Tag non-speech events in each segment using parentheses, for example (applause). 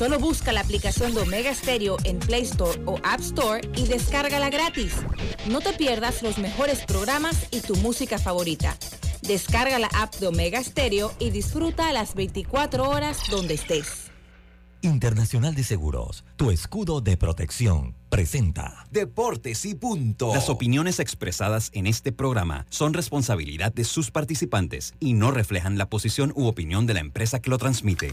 Solo busca la aplicación de Omega Stereo en Play Store o App Store y descárgala gratis. No te pierdas los mejores programas y tu música favorita. Descarga la app de Omega Stereo y disfruta a las 24 horas donde estés. Internacional de Seguros, tu escudo de protección, presenta Deportes y punto. Las opiniones expresadas en este programa son responsabilidad de sus participantes y no reflejan la posición u opinión de la empresa que lo transmite.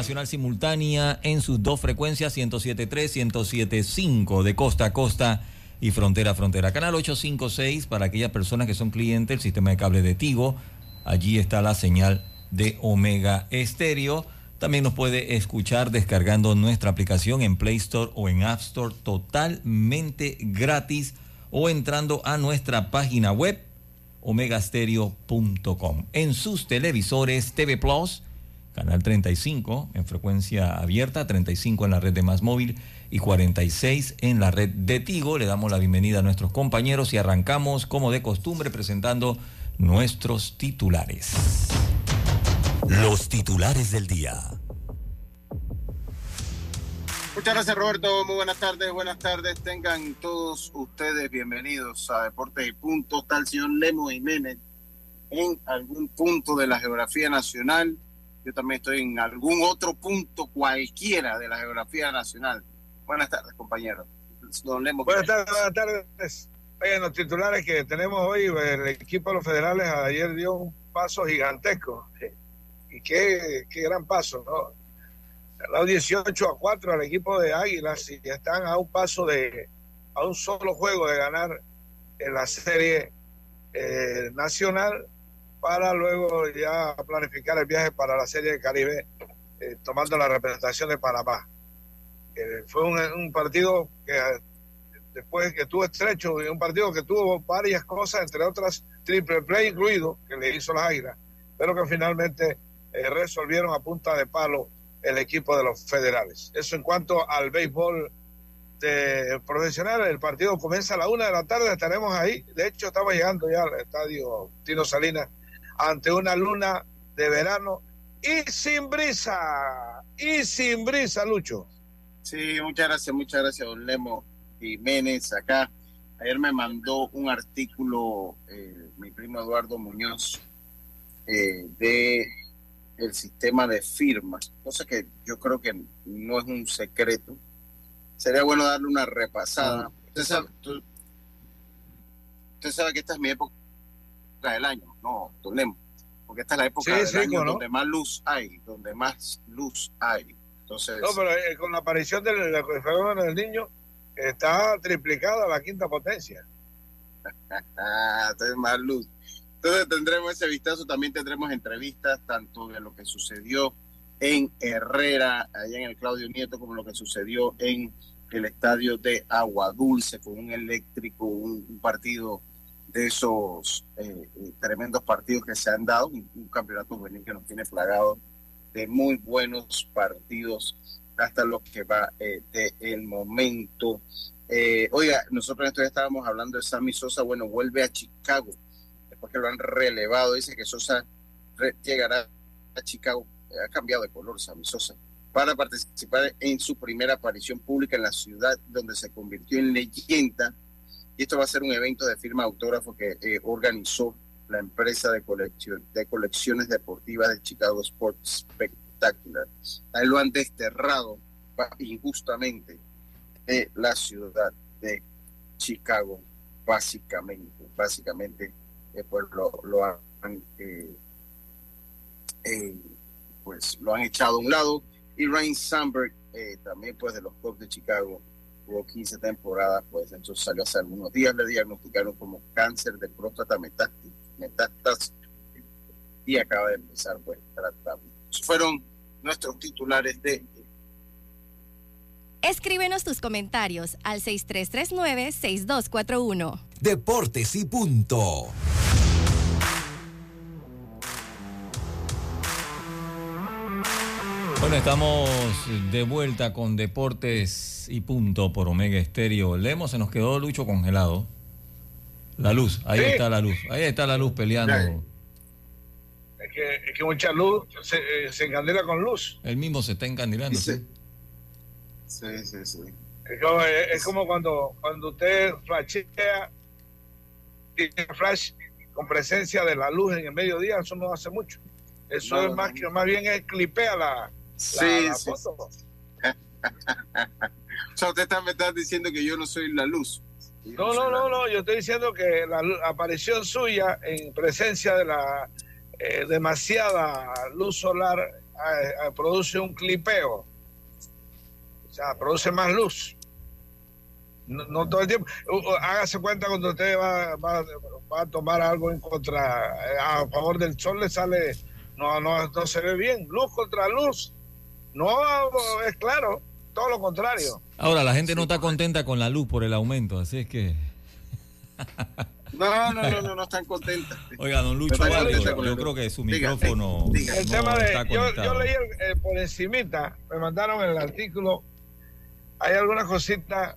Nacional simultánea en sus dos frecuencias 107.3, 107.5 de costa a costa y frontera a frontera. Canal 856 para aquellas personas que son clientes del sistema de cable de Tigo. Allí está la señal de Omega Estéreo. También nos puede escuchar descargando nuestra aplicación en Play Store o en App Store totalmente gratis o entrando a nuestra página web omegastereo.com. En sus televisores TV Plus, canal 35 en frecuencia abierta, 35 en la red de Más Móvil y 46 en la red de Tigo. Le damos la bienvenida a nuestros compañeros y arrancamos como de costumbre presentando nuestros titulares. Los titulares del día. Muchas gracias Roberto, muy buenas tardes, buenas tardes, tengan todos ustedes bienvenidos a Deportes y Punto. El señor Lemo Jiménez en algún punto de la geografía nacional. Yo también estoy en algún otro punto cualquiera de la geografía nacional. Buenas tardes, compañeros. Don Lemo, buenas tardes, buenas tardes. Oye, los titulares que tenemos hoy, el equipo de los federales ayer dio un paso gigantesco. Y qué, qué gran paso, ¿no? dado 18 a 4 al equipo de Águilas y están a un paso de, a un solo juego de ganar en la serie eh, nacional para luego ya planificar el viaje para la serie de Caribe eh, tomando la representación de Panamá. Eh, fue un, partido que después que tuvo estrecho, un partido que tuvo varias cosas, entre otras triple play incluido, que le hizo las Águilas, pero que finalmente resolvieron a punta de palo el equipo de los federales. Eso en cuanto al béisbol profesional, el partido comienza a la una de la tarde, estaremos ahí. De hecho, estamos llegando ya al estadio Tino Salinas ante una luna de verano y sin brisa, y sin brisa, Lucho. Sí, muchas gracias, muchas gracias, don Lemo Jiménez. Acá, ayer me mandó un artículo eh, mi primo Eduardo Muñoz eh, de el sistema de firmas, cosa que yo creo que no es un secreto. Sería bueno darle una repasada. Usted sabe, usted sabe que esta es mi época del año, no, Tolemo, porque esta es la época del año donde más luz hay, donde más luz hay. Entonces, no, pero eh, con la aparición del, fenómeno del niño está triplicada la quinta potencia. (laughs) entonces más luz. Entonces tendremos ese vistazo, también tendremos entrevistas tanto de lo que sucedió en Herrera, allá en el Claudio Nieto, como lo que sucedió en el estadio de Agua Dulce, con un eléctrico, un, partido de esos eh, eh, tremendos partidos que se han dado, un, campeonato juvenil que nos tiene plagado de muy buenos partidos hasta lo que va eh, de el momento. oiga, nosotros esto ya estábamos hablando de Sammy Sosa, bueno, vuelve a Chicago porque lo han relevado. Dice que Sosa llegará a Chicago, ha cambiado de color Sammy Sosa, para participar en su primera aparición pública en la ciudad donde se convirtió en leyenda. Y esto va a ser un evento de firma autógrafo que eh, organizó la empresa de, colección, de colecciones deportivas de Chicago Sports Spectacular. Ahí lo han desterrado injustamente de la ciudad de Chicago, básicamente, básicamente pues lo, han pues lo han echado a un lado y Ryan Sandberg también pues de los Cubs de Chicago jugó 15 temporadas pues entonces salió hace algunos días le diagnosticaron como cáncer de próstata metástasis y acaba de empezar pues tratamiento fueron nuestros titulares de Escríbenos tus comentarios al 6339-6241. Deportes y punto. Bueno, estamos de vuelta con Deportes y punto por Omega Estéreo. Lemos, se nos quedó Lucho congelado. La luz, ahí está la luz, ahí está la luz peleando. Es que, es que mucha luz se, eh, se encandila con luz. Él mismo se está encandilando. Sí. Sí, sí, sí. Es como, cuando, cuando usted flashea, tiene flash con presencia de la luz en el mediodía, eso no hace mucho. Eso es más que más bien es clipea la, sí, foto. (laughs) o sea, usted está, me está diciendo que yo no soy la luz. No, no, no, no, yo estoy diciendo que la aparición suya en presencia de la eh, demasiada luz solar eh, eh, produce un clipeo o sea, produce más luz. No, todo el tiempo. Hágase cuenta cuando usted va, va, a tomar algo en contra, a favor del sol, le sale, no, no, no se ve bien. Luz contra luz. No, es claro, todo lo contrario. Ahora, la gente no está contenta con la luz por el aumento, así es que. No, no, no, no, no están contentas. Oiga, don Lucho yo creo que su micrófono. el tema de. Yo, yo, leí por encimita, me mandaron el artículo hay algunas cositas.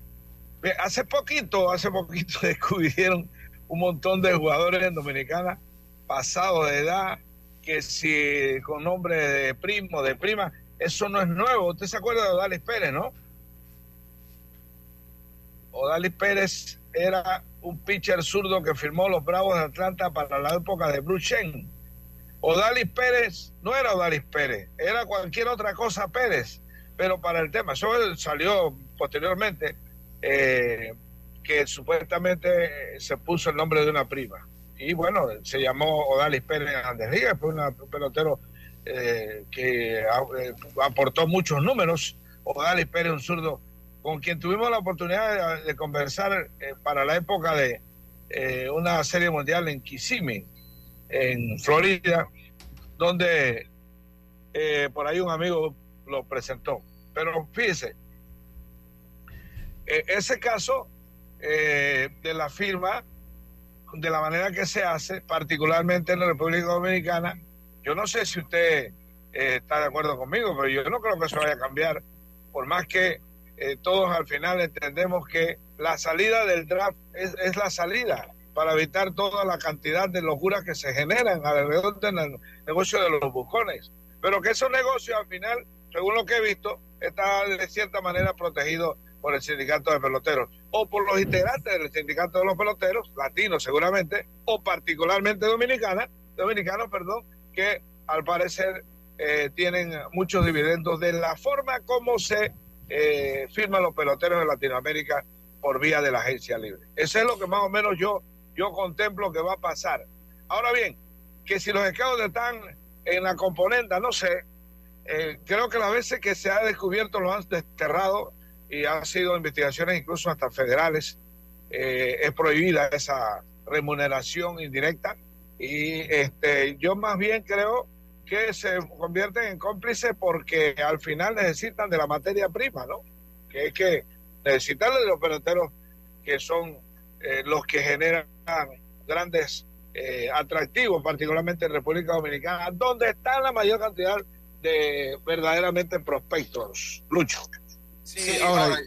Hace poquito, hace poquito (laughs) descubrieron un montón de jugadores en Dominicana pasados de edad, que si con nombre de primo, de prima, eso no es nuevo. Usted se acuerda de Odalis Pérez, ¿no? Odalis Pérez era un pitcher zurdo que firmó los Bravos de Atlanta para la época de Bruce Chen. Odalis Pérez no era Odalis Pérez, era cualquier otra cosa Pérez pero para el tema, eso salió posteriormente, eh, que supuestamente se puso el nombre de una prima. Y bueno, se llamó Odalis Pérez Andrés fue un pelotero eh, que eh, aportó muchos números. Odalis Pérez, un zurdo, con quien tuvimos la oportunidad de, conversar para la época de una serie mundial en Kissimmee, en Florida, donde por ahí un amigo lo presentó. Pero fíjese, eh, ese caso eh, de la firma, de la manera que se hace, particularmente en la República Dominicana, yo no sé si usted eh, está de acuerdo conmigo, pero yo no creo que eso vaya a cambiar, por más que todos al final entendemos que la salida del draft es, la salida para evitar toda la cantidad de locuras que se generan alrededor del negocio de los bucones. Pero que esos negocios al final según lo que he visto, está de cierta manera protegido por el sindicato de peloteros o por los integrantes del sindicato de los peloteros, latinos seguramente, o particularmente dominicanas, dominicanos, perdón, que al parecer eh, tienen muchos dividendos de la forma como se eh, firman los peloteros de Latinoamérica por vía de la agencia libre. Eso es lo que más o menos yo, yo contemplo que va a pasar. Ahora bien, que si los scouts están en la componente, no sé, eh, creo que las veces que se ha descubierto lo han desterrado y han sido investigaciones incluso hasta federales. Eh, es prohibida esa remuneración indirecta y este, yo más bien creo que se convierten en cómplices porque al final necesitan de la materia prima, ¿no? Que es que necesitan de los peloteros que son eh, los que generan grandes atractivos, particularmente en República Dominicana, donde está la mayor cantidad de verdaderamente prospectos. Lucho. Sí, ahora, ver,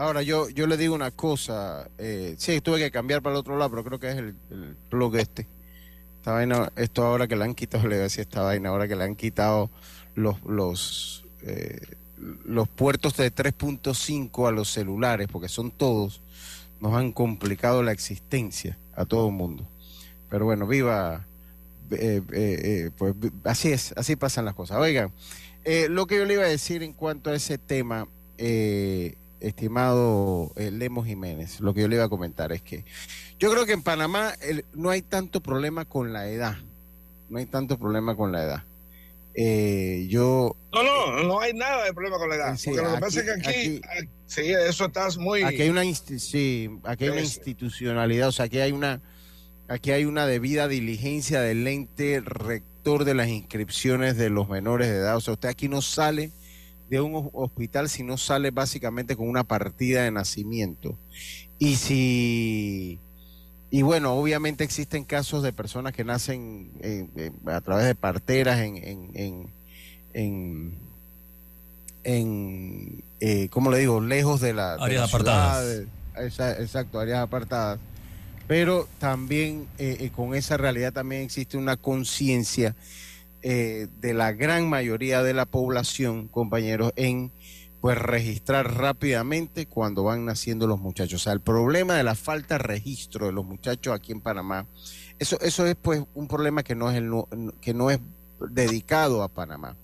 Ahora yo, yo le digo una cosa, eh, sí, tuve que cambiar para el otro lado, pero creo que es el, el plug este. Esta vaina, esto ahora que le han quitado, (laughs) le decía esta vaina, ahora que le han quitado los, los, eh, los puertos de 3.5 a los celulares, porque son todos, nos han complicado la existencia a todo el mundo. Pero bueno, viva eh, eh, eh, pues así es, así pasan las cosas. Oigan, lo que yo le iba a decir en cuanto a ese tema, estimado eh, Lemos Jiménez, lo que yo le iba a comentar es que yo creo que en Panamá no hay tanto problema con la edad. No hay tanto problema con la edad. Eh, yo. No, no, no hay nada de problema con la edad. porque lo que pasa es que aquí, sí, eso está muy. Aquí hay una, sí, aquí hay una institucionalidad, o sea, aquí hay una, aquí hay una debida diligencia del ente rector de las inscripciones de los menores de edad. O sea, usted aquí no sale de un hospital si no sale básicamente con una partida de nacimiento. Y si y bueno, obviamente existen casos de personas que nacen eh, eh, a través de parteras en, en, en, en, eh, ¿cómo le digo? Lejos de la... Áreas apartadas. exacto, áreas apartadas. Pero también con esa realidad también existe una conciencia de la gran mayoría de la población, compañeros, en pues registrar rápidamente cuando van naciendo los muchachos. O sea, el problema de la falta de registro de los muchachos aquí en Panamá, eso, eso es pues un problema que no es, que no es dedicado a Panamá.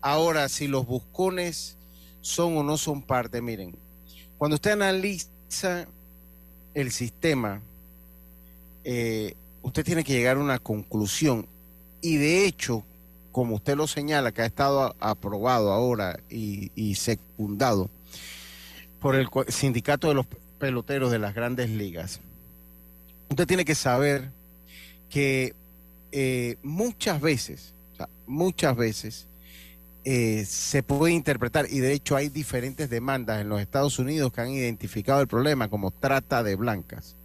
Ahora, si los buscones son o no son parte, miren, cuando usted analiza el sistema, eh, usted tiene que llegar a una conclusión. Y de hecho, como usted lo señala, que ha estado aprobado ahora y, secundado por el sindicato de los peloteros de las grandes ligas, usted tiene que saber que eh, muchas veces, muchas veces, eh, se puede interpretar, y de hecho hay diferentes demandas en los Estados Unidos que han identificado el problema como trata de blancas,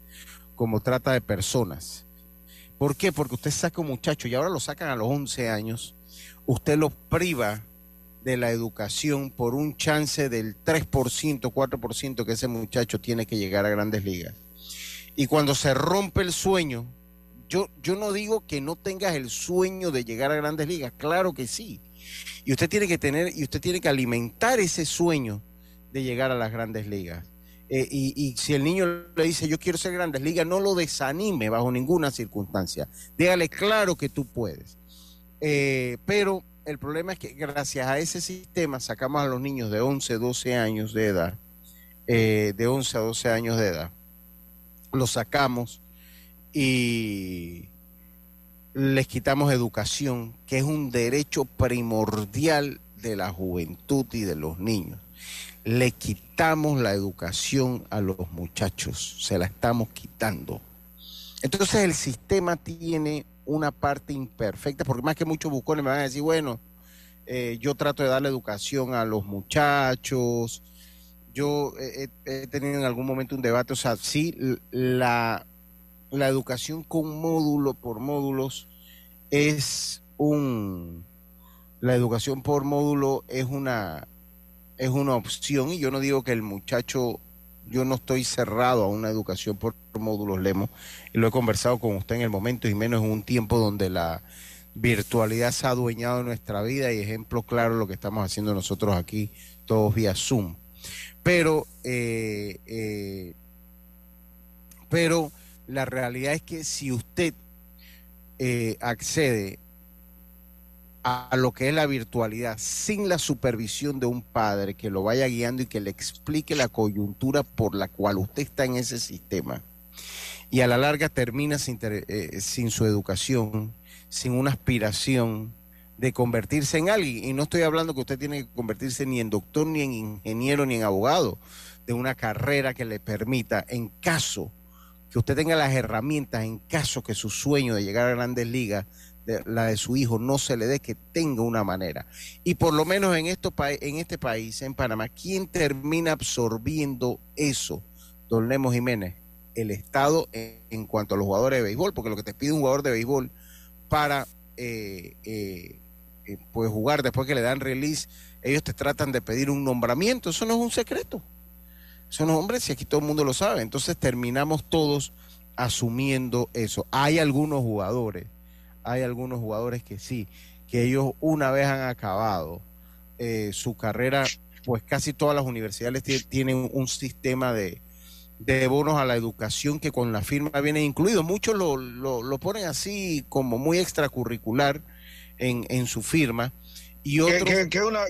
como trata de personas. ¿Por qué? Porque usted saca un muchacho y ahora lo sacan a los 11 años usted los priva de la educación por un chance del 3%, 4% que ese muchacho tiene que llegar a grandes ligas. Y cuando se rompe el sueño, yo, yo no digo que no tengas el sueño de llegar a grandes ligas, claro que sí. Y usted tiene que tener, y usted tiene que alimentar ese sueño de llegar a las grandes ligas. Eh, y, y, si el niño le dice yo quiero ser grandes ligas, no lo desanime bajo ninguna circunstancia. Dígale claro que tú puedes. Eh, pero el problema es que gracias a ese sistema sacamos a los niños de 11, 12 años de edad, eh, de 11 a 12 años de edad, los sacamos y les quitamos educación, que es un derecho primordial de la juventud y de los niños. Le quitamos la educación a los muchachos, se la estamos quitando. Entonces el sistema tiene una parte imperfecta, porque más que muchos bucones me van a decir, bueno, eh, yo trato de darle educación a los muchachos, yo he, tenido en algún momento un debate, o sea, sí, la, la educación con módulo por módulos es un, la educación por módulo es una, es una opción y yo no digo que el muchacho yo no estoy cerrado a una educación por módulos Lemo, y lo he conversado con usted en el momento, y menos en un tiempo donde la virtualidad se ha adueñado de nuestra vida, y ejemplo claro lo que estamos haciendo nosotros aquí, todos vía Zoom. Pero, eh, eh, pero la realidad es que si usted eh, accede a lo que es la virtualidad sin la supervisión de un padre que lo vaya guiando y que le explique la coyuntura por la cual usted está en ese sistema y a la larga termina sin, eh, sin su educación, sin una aspiración de convertirse en alguien. Y no estoy hablando que usted tiene que convertirse ni en doctor, ni en ingeniero, ni en abogado, de una carrera que le permita, en caso que usted tenga las herramientas, en caso que su sueño de llegar a grandes ligas la de su hijo no se le dé, que tenga una manera. Y por lo menos en, esto, en este país, en Panamá, ¿quién termina absorbiendo eso? Don Lemos Jiménez, el Estado en, cuanto a los jugadores de béisbol, porque lo que te pide un jugador de béisbol para eh, eh, eh, pues jugar después que le dan release, ellos te tratan de pedir un nombramiento, eso no es un secreto. Eso no es hombre, si aquí todo el mundo lo sabe. Entonces terminamos todos asumiendo eso. Hay algunos jugadores hay algunos jugadores que sí, que ellos una vez han acabado eh, su carrera, pues casi todas las universidades tienen un sistema de, bonos a la educación que con la firma viene incluido. Muchos lo, lo, ponen así como muy extracurricular en, en su firma, Y otros... que, que, una,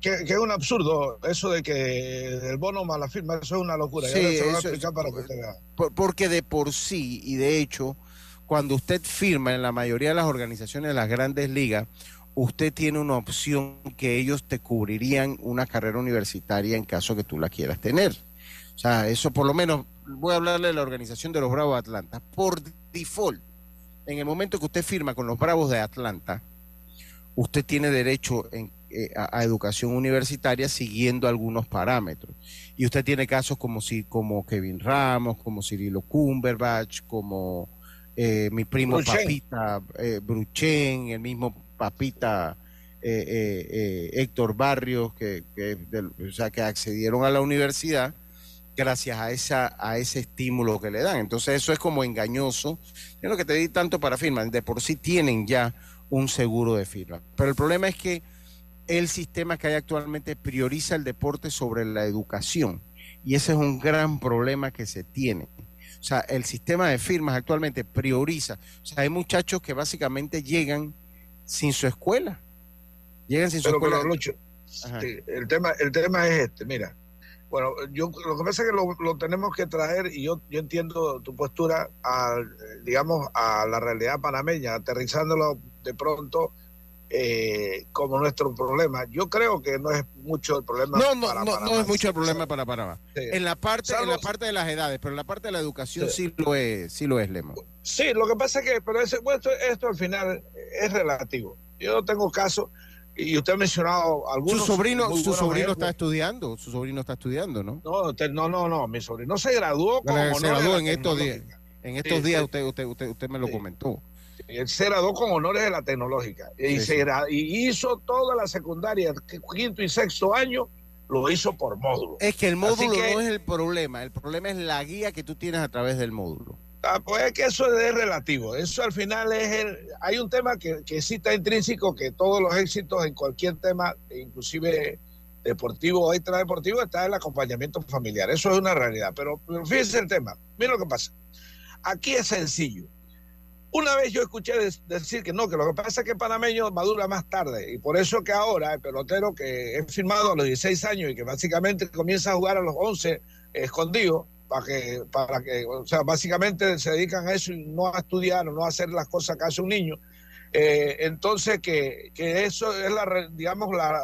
que, es un absurdo eso de que el bono más la firma, eso es una locura. Sí, para que Porque de por sí, y de hecho, cuando usted firma en la mayoría de las organizaciones de las grandes ligas, usted tiene una opción que ellos te cubrirían una carrera universitaria en caso que tú la quieras tener. O sea, eso por lo menos, voy a hablarle de la organización de los Bravos de Atlanta. Por default, en el momento que usted firma con los Bravos de Atlanta, usted tiene derecho eh, a, educación universitaria siguiendo algunos parámetros. Y usted tiene casos como, si, como Kevin Ramos, como Cirilo Cumberbatch, como eh, mi primo Papita eh, Bruchen, el mismo Papita Héctor Barrios, que, o sea, que accedieron a la universidad gracias a esa a ese estímulo que le dan. Entonces eso es como engañoso. Es lo que te di tanto para firmar. De por sí tienen ya un seguro de firma. Pero el problema es que el sistema que hay actualmente prioriza el deporte sobre la educación. Y ese es un gran problema que se tiene. O sea, el sistema de firmas actualmente prioriza. O sea, hay muchachos que básicamente llegan sin su escuela. Llegan sin su escuela. el, tema, el tema es este, mira. Bueno, yo lo que pasa es que lo, tenemos que traer, y yo, yo entiendo tu postura, a, digamos, a la realidad panameña, aterrizándolo de pronto eh, como nuestro problema. Yo creo que no es mucho el problema no, no, para no, Panamá. No es mucho el problema para Panamá. En la parte, en la parte de las edades, pero en la parte de la educación sí, lo es, sí lo es, Lemo. Sí, lo que pasa es que, pero ese, esto, al final es relativo. Yo tengo casos y usted ha mencionado algunos. Su sobrino, su sobrino está estudiando, su sobrino está estudiando, ¿no? No, no, no, no, mi sobrino se graduó se graduó en estos días. En estos días usted, usted, usted, usted me lo comentó. Él se graduó con honores de la tecnológica y, se y hizo toda la secundaria, quinto y sexto año, lo hizo por módulo. Es que el módulo no es el problema, el problema es la guía que tú tienes a través del módulo. Ah, pues es que eso es relativo. Eso al final es el. Hay un tema que, que sí está intrínseco, que todos los éxitos en cualquier tema, inclusive deportivo o extradeportivo, está el acompañamiento familiar. Eso es una realidad. Pero, pero fíjense el tema. Mira lo que pasa. Aquí es sencillo. Una vez yo escuché decir que no, que lo que pasa es que el panameño madura más tarde y por eso que ahora el pelotero que es firmado a los 16 años y que básicamente comienza a jugar a los 11 escondido, para que, para que, o sea, básicamente se dedican a eso y no a estudiar o no a hacer las cosas que hace un niño. Eh, entonces, que, que, eso es la, digamos, la,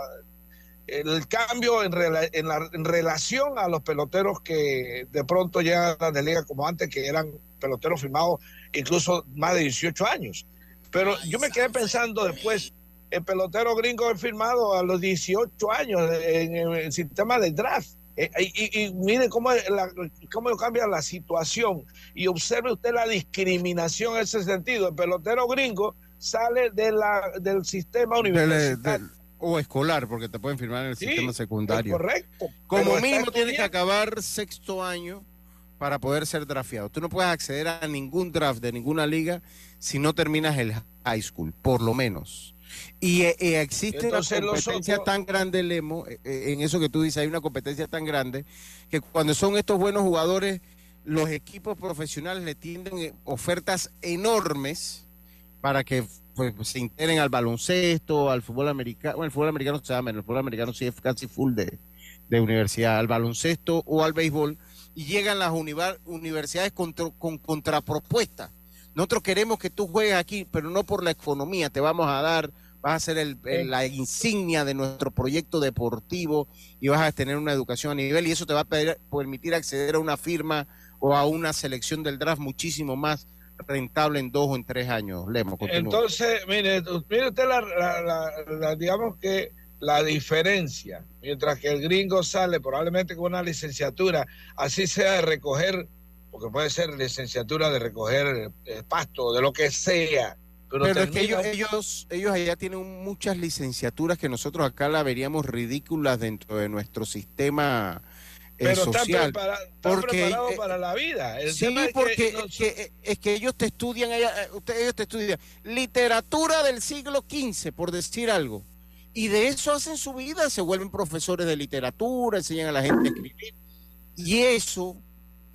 el cambio en, en, la, en relación a los peloteros que de pronto llegan a la liga como antes, que eran peloteros firmados incluso más de 18 años. Pero yo me quedé pensando después, el pelotero gringo es firmado a los 18 años en el sistema de draft. Eh, y, mire cómo, cómo cambia la situación y observe usted la discriminación en ese sentido. El pelotero gringo sale de la, del sistema universitario. O escolar, porque te pueden firmar en el sistema secundario. correcto. Como mínimo tiene que acabar sexto año para poder ser drafteado. Tú no puedes acceder a ningún draft de ninguna liga si no terminas el high school, por lo menos. Y eh, eh, existe una competencia tan grande, Lemo, eh, en eso que tú dices, hay una competencia tan grande, que cuando son estos buenos jugadores, los equipos profesionales le tienden ofertas enormes para que pues, se integren al baloncesto, al fútbol americano. Bueno, el fútbol americano se llama, el fútbol americano sí es casi full de, de universidad, al baloncesto o al béisbol y llegan las universidades con contrapropuestas. Nosotros queremos que tú juegues aquí, pero no por la economía, te vamos a dar, vas a ser la insignia de nuestro proyecto deportivo y vas a tener una educación a nivel y eso te va a permitir acceder a una firma o a una selección del draft muchísimo más rentable en dos o en tres años. Lemo, Entonces, mire, mire usted la, digamos que la diferencia, mientras que el gringo sale probablemente con una licenciatura, así sea de recoger, porque puede ser licenciatura de recoger eh, pasto, de lo que sea. Pero, es que ellos, ellos, ellos allá tienen muchas licenciaturas que nosotros acá la veríamos ridículas dentro de nuestro sistema eh, pero social. Están, porque, preparados eh, para la vida. sí, porque es, que, ellos te estudian, ellos te estudian literatura del siglo XV, por decir algo y de eso hacen su vida, se vuelven profesores de literatura, enseñan a la gente a escribir. Y eso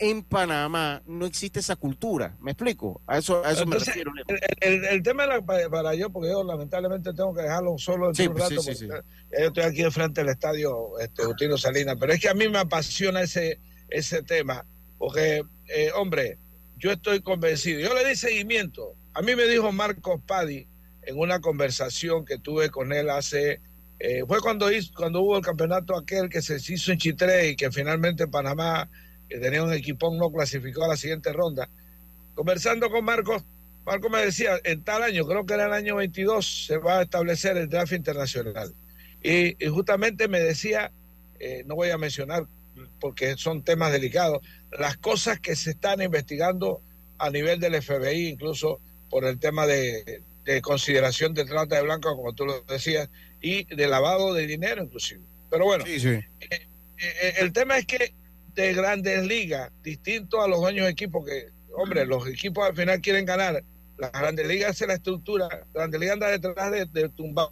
en Panamá no existe esa cultura. ¿Me explico? A eso, a eso me refiero. El, tema para, yo, porque yo lamentablemente tengo que dejarlo solo en un pues, rato, porque yo estoy aquí enfrente del estadio este, Justino Salinas, pero es que a mí me apasiona ese, ese tema, porque, eh, hombre, yo estoy convencido. Yo le di seguimiento. A mí me dijo Marcos Padi en una conversación que tuve con él hace eh, fue cuando, hizo, cuando hubo el campeonato aquel que se hizo en Chitré y que finalmente Panamá, que tenía un equipón, no clasificó a la siguiente ronda. Conversando con Marcos, Marcos me decía, en tal año, creo que era el año 22, se va a establecer el draft internacional. Y, justamente me decía, eh, no voy a mencionar porque son temas delicados, las cosas que se están investigando a nivel del FBI, incluso por el tema de, de consideración de trata de blanco, como tú lo decías, y de lavado de dinero inclusive. Pero bueno, eh, eh, el tema es que de grandes ligas, distinto a los dueños de equipos que, hombre, los equipos al final quieren ganar, las grandes ligas hace la estructura, las grandes ligas anda detrás de, tumbar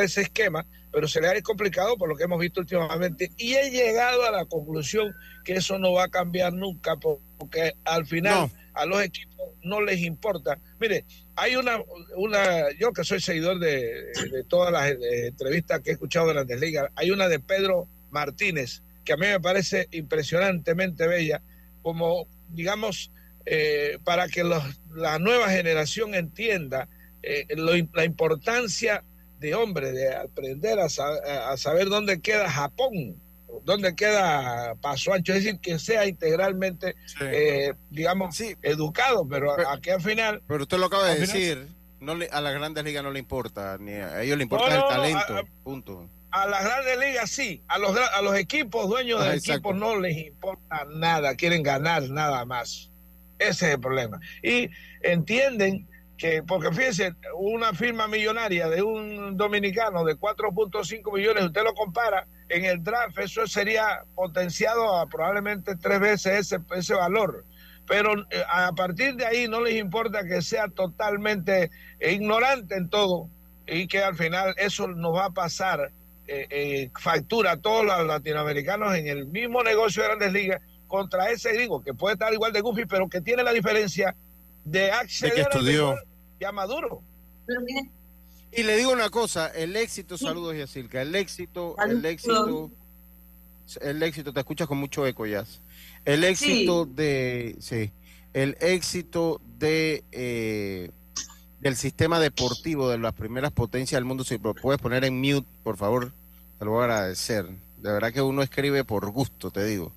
ese esquema, pero se le ha complicado por lo que hemos visto últimamente y he llegado a la conclusión que eso no va a cambiar nunca porque al final a los equipos no les importa. Mire, hay una, una yo que soy seguidor de, todas las eh, entrevistas que he escuchado de Grandes Ligas, hay una de Pedro Martínez, que a mí me parece impresionantemente bella, como, digamos, eh, para que la nueva generación entienda eh, la importancia de hombre, de aprender a, a saber dónde queda Japón dónde queda paso ancho, es decir, que sea integralmente, eh, digamos, educado, pero, aquí al final... Pero usted lo acaba de decir, no a las grandes ligas no le importa, ni a ellos le importa el talento, punto. A las grandes ligas sí, a los, a los equipos, dueños de equipos no les importa nada, quieren ganar nada más. Ese es el problema. Y entienden que, porque fíjense, una firma millonaria de un dominicano de 4.5 millones, usted lo compara en el draft, eso sería potenciado a probablemente tres veces ese, ese valor. Pero eh, a partir de ahí no les importa que sea totalmente ignorante en todo y que al final eso nos va a pasar eh, eh, factura a todos los latinoamericanos en el mismo negocio de grandes ligas contra ese gringo que puede estar igual de goofy, pero que tiene la diferencia de acceder de que estudió. ya maduro. Pero y le digo una cosa, el éxito, saludos Yacilca, el éxito, el éxito, el éxito, te escuchas con mucho eco, ya. El éxito de, sí, el éxito de eh, del sistema deportivo de las primeras potencias del mundo, si lo puedes poner en mute, por favor, te lo voy a agradecer. De verdad que uno escribe por gusto, te digo.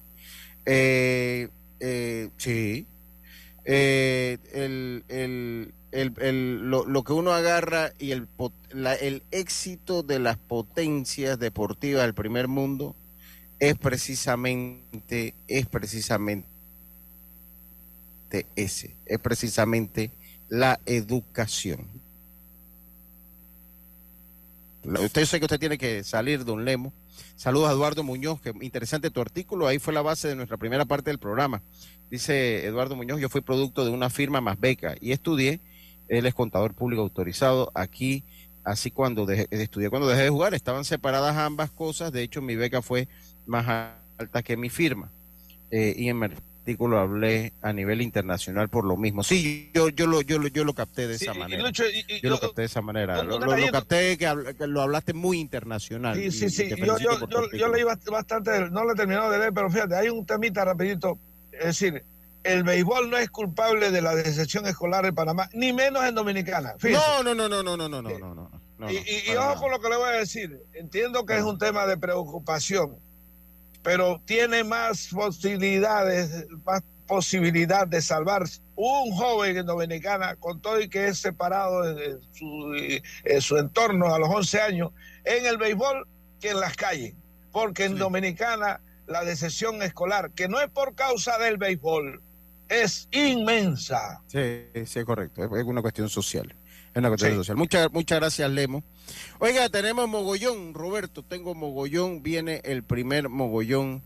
Eh, eh, sí. el, el el, lo, lo, que uno agarra y el, el éxito de las potencias deportivas del primer mundo es precisamente, es precisamente ese, es precisamente la educación. Usted sé que usted tiene que salir, don Lemo. Saludos a Eduardo Muñoz, que interesante tu artículo, ahí fue la base de nuestra primera parte del programa. Dice Eduardo Muñoz, yo fui producto de una firma más beca y estudié él es contador público autorizado. Aquí, así cuando dejé, estudié cuando dejé de jugar, estaban separadas ambas cosas. De hecho, mi beca fue más alta que mi firma. Eh, y en artículo hablé a nivel internacional por lo mismo. Sí, yo, yo, lo, yo, yo lo capté de esa manera. yo lo capté de esa manera. Lo, capté que, lo hablaste muy internacional. Sí, sí, sí. Yo, yo, yo, leí bastante, no lo he terminado de leer, pero fíjate, hay un temita rapidito. Es decir, el béisbol no es culpable de la decepción escolar en Panamá, ni menos en Dominicana. No, no, no, no, no, no, no, no, no, no. Y, ojo con lo que le voy a decir. Entiendo que es un tema de preocupación, pero tiene más posibilidades, más posibilidad de salvar un joven en Dominicana con todo y que es separado de su, su entorno a los 11 años en el béisbol que en las calles. Porque en Dominicana la decepción escolar, que no es por causa del béisbol, es inmensa. Sí, sí, es correcto. Es una cuestión social. Es una cuestión social. Muchas, muchas gracias, Lemo. Oiga, tenemos mogollón, Roberto. Tengo mogollón. Viene el primer mogollón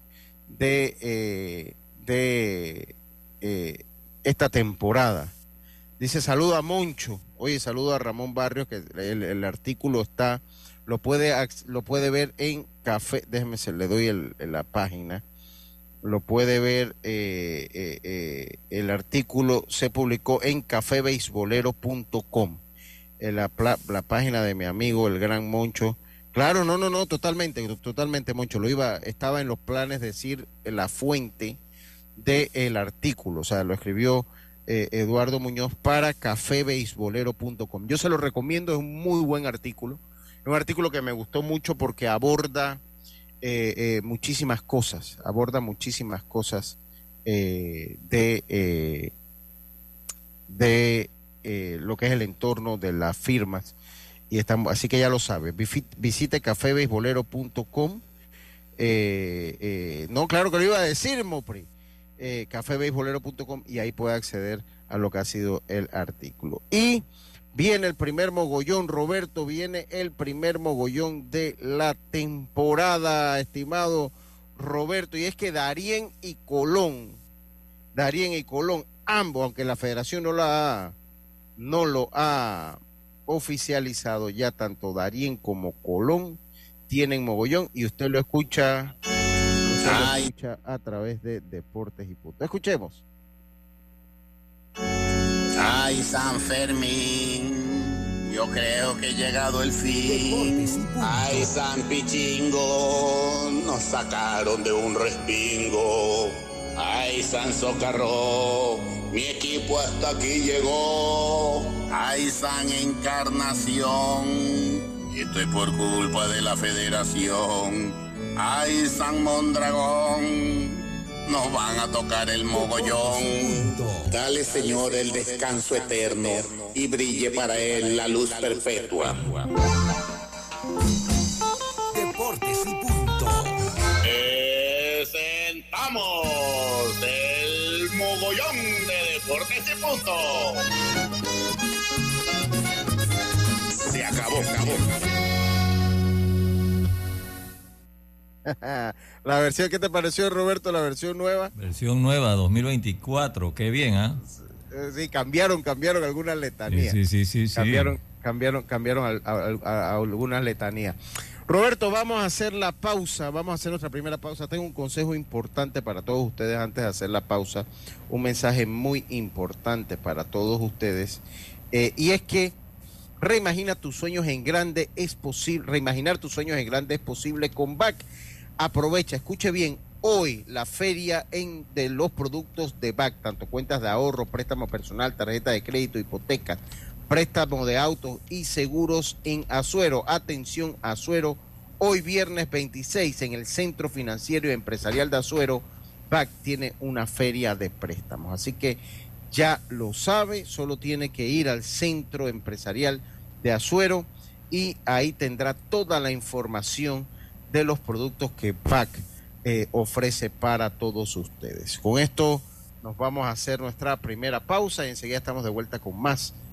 de, eh, de eh, esta temporada. Dice, saluda a Moncho. Oye, saludo a Ramón Barrios, que el, artículo está, lo puede, lo puede ver en Café, déjeme se le doy la página lo puede ver, eh, el artículo se publicó en cafebeisbolero.com, la, la página de mi amigo el gran Moncho. Claro, no, no, no, totalmente, totalmente, Moncho. Lo iba, estaba en los planes decir la fuente del artículo, o sea, lo escribió Eduardo Muñoz para cafebeisbolero.com. Yo se lo recomiendo, es un muy buen artículo, es un artículo que me gustó mucho porque aborda eh, eh, muchísimas cosas, aborda muchísimas cosas eh, de, de lo que es el entorno de las firmas. Y estamos, así que ya lo sabe, visite cafebeisbolero.com. no, claro que lo iba a decir, Mopri. cafebeisbolero.com y ahí puede acceder a lo que ha sido el artículo. Y Viene el primer mogollón, Roberto, viene el primer mogollón de la temporada, estimado Roberto, y es que Darien y Colón, Darien y Colón, ambos, aunque la federación no, la no lo ha oficializado, ya tanto Darien como Colón tienen mogollón y usted lo escucha, lo escucha a través de Deportes y Punto. Escuchemos. Ay, San Fermín, yo creo que he llegado el fin. Ay, San Pichingo, nos sacaron de un respingo. Ay, San Socarro, mi equipo hasta aquí llegó. Ay, San Encarnación, esto es por culpa de la federación. Ay, San Mondragón nos van a tocar el mogollón. Dale, Señor, el descanso eterno y brille para él la luz perpetua. Deportes y punto. Se acabó, acabó. (laughs) la versión, ¿qué te pareció, Roberto? La versión nueva. Versión nueva, 2024, qué bien, ¿ah? Sí, cambiaron, cambiaron algunas letanías. Sí, sí, sí, sí. Cambiaron, cambiaron, cambiaron algunas letanías. Roberto, vamos a hacer la pausa, vamos a hacer nuestra primera pausa. Tengo un consejo importante para todos ustedes antes de hacer la pausa, un mensaje muy importante para todos ustedes, eh, y es que reimagina tus sueños en grande es posible, reimaginar tus sueños en grande es posible con BAC. Aprovecha, escuche bien, hoy la feria en, de los productos de BAC, tanto cuentas de ahorro, préstamo personal, tarjeta de crédito, hipoteca, préstamo de autos y seguros en Azuero. Atención, Azuero, hoy viernes 26 en el Centro Financiero y Empresarial de Azuero, BAC tiene una feria de préstamos. Así que ya lo sabe, solo tiene que ir al Centro Empresarial de Azuero y ahí tendrá toda la información de los productos que PAC eh, ofrece para todos ustedes. Con esto nos vamos a hacer nuestra primera pausa y enseguida estamos de vuelta con más.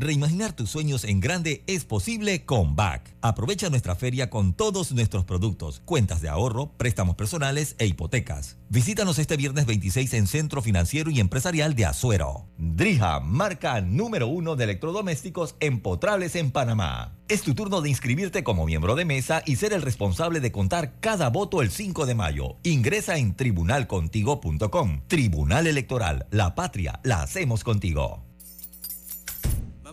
Reimaginar tus sueños en grande es posible con BAC. Aprovecha nuestra feria con todos nuestros productos, cuentas de ahorro, préstamos personales e hipotecas. Visítanos este viernes 26 en Centro Financiero y Empresarial de Azuero. Drija, marca número uno de electrodomésticos empotrables en Panamá. Es tu turno de inscribirte como miembro de mesa y ser el responsable de contar cada voto el 5 de mayo. Ingresa en tribunalcontigo.com. Tribunal Electoral, la patria, la hacemos contigo.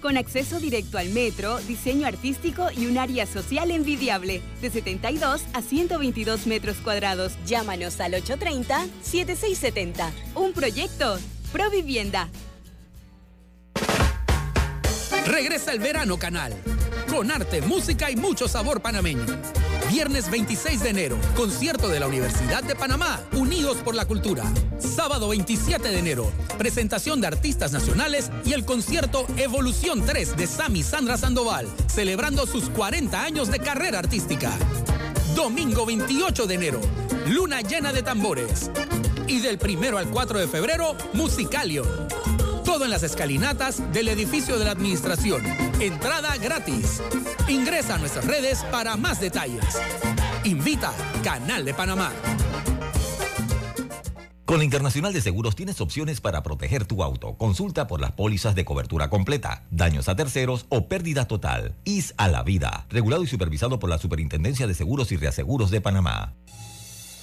con acceso directo al metro, diseño artístico y un área social envidiable de 72 a 122 metros cuadrados. Llámanos al 830-7670. Un proyecto. Provivienda. Regresa el verano canal. Con arte, música y mucho sabor panameño. Viernes 26 de enero, concierto de la Universidad de Panamá, Unidos por la Cultura. Sábado 27 de enero, presentación de artistas nacionales y el concierto Evolución 3 de Sami Sandra Sandoval, celebrando sus 40 años de carrera artística. Domingo 28 de enero, luna llena de tambores. Y del primero al 4 de febrero, Musicalio. Todo en las escalinatas del edificio de la administración. Entrada gratis. Ingresa a nuestras redes para más detalles. Invita Canal de Panamá. Con la Internacional de Seguros tienes opciones para proteger tu auto. Consulta por las pólizas de cobertura completa, daños a terceros o pérdida total. IS a la vida. Regulado y supervisado por la Superintendencia de Seguros y Reaseguros de Panamá.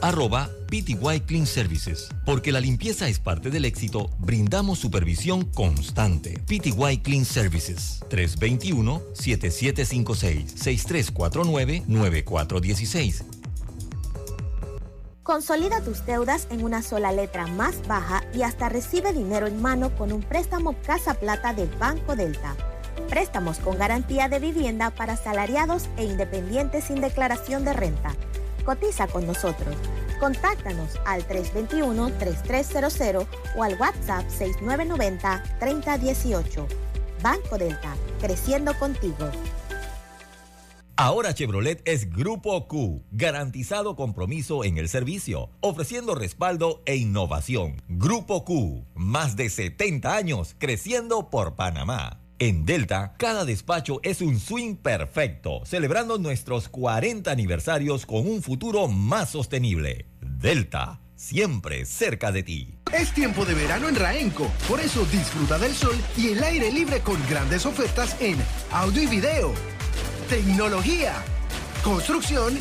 arroba PTY Clean Services. Porque la limpieza es parte del éxito, brindamos supervisión constante. PTY Clean Services 321-7756-6349-9416. Consolida tus deudas en una sola letra más baja y hasta recibe dinero en mano con un préstamo Casa Plata del Banco Delta. Préstamos con garantía de vivienda para salariados e independientes sin declaración de renta. Cotiza con nosotros. Contáctanos al 321-3300 o al WhatsApp 6990-3018. Banco Delta, creciendo contigo. Ahora Chevrolet es Grupo Q, garantizado compromiso en el servicio, ofreciendo respaldo e innovación. Grupo Q, más de 70 años creciendo por Panamá. En Delta, cada despacho es un swing perfecto, celebrando nuestros 40 aniversarios con un futuro más sostenible. Delta, siempre cerca de ti. Es tiempo de verano en Raenco, por eso disfruta del sol y el aire libre con grandes ofertas en audio y video, tecnología, construcción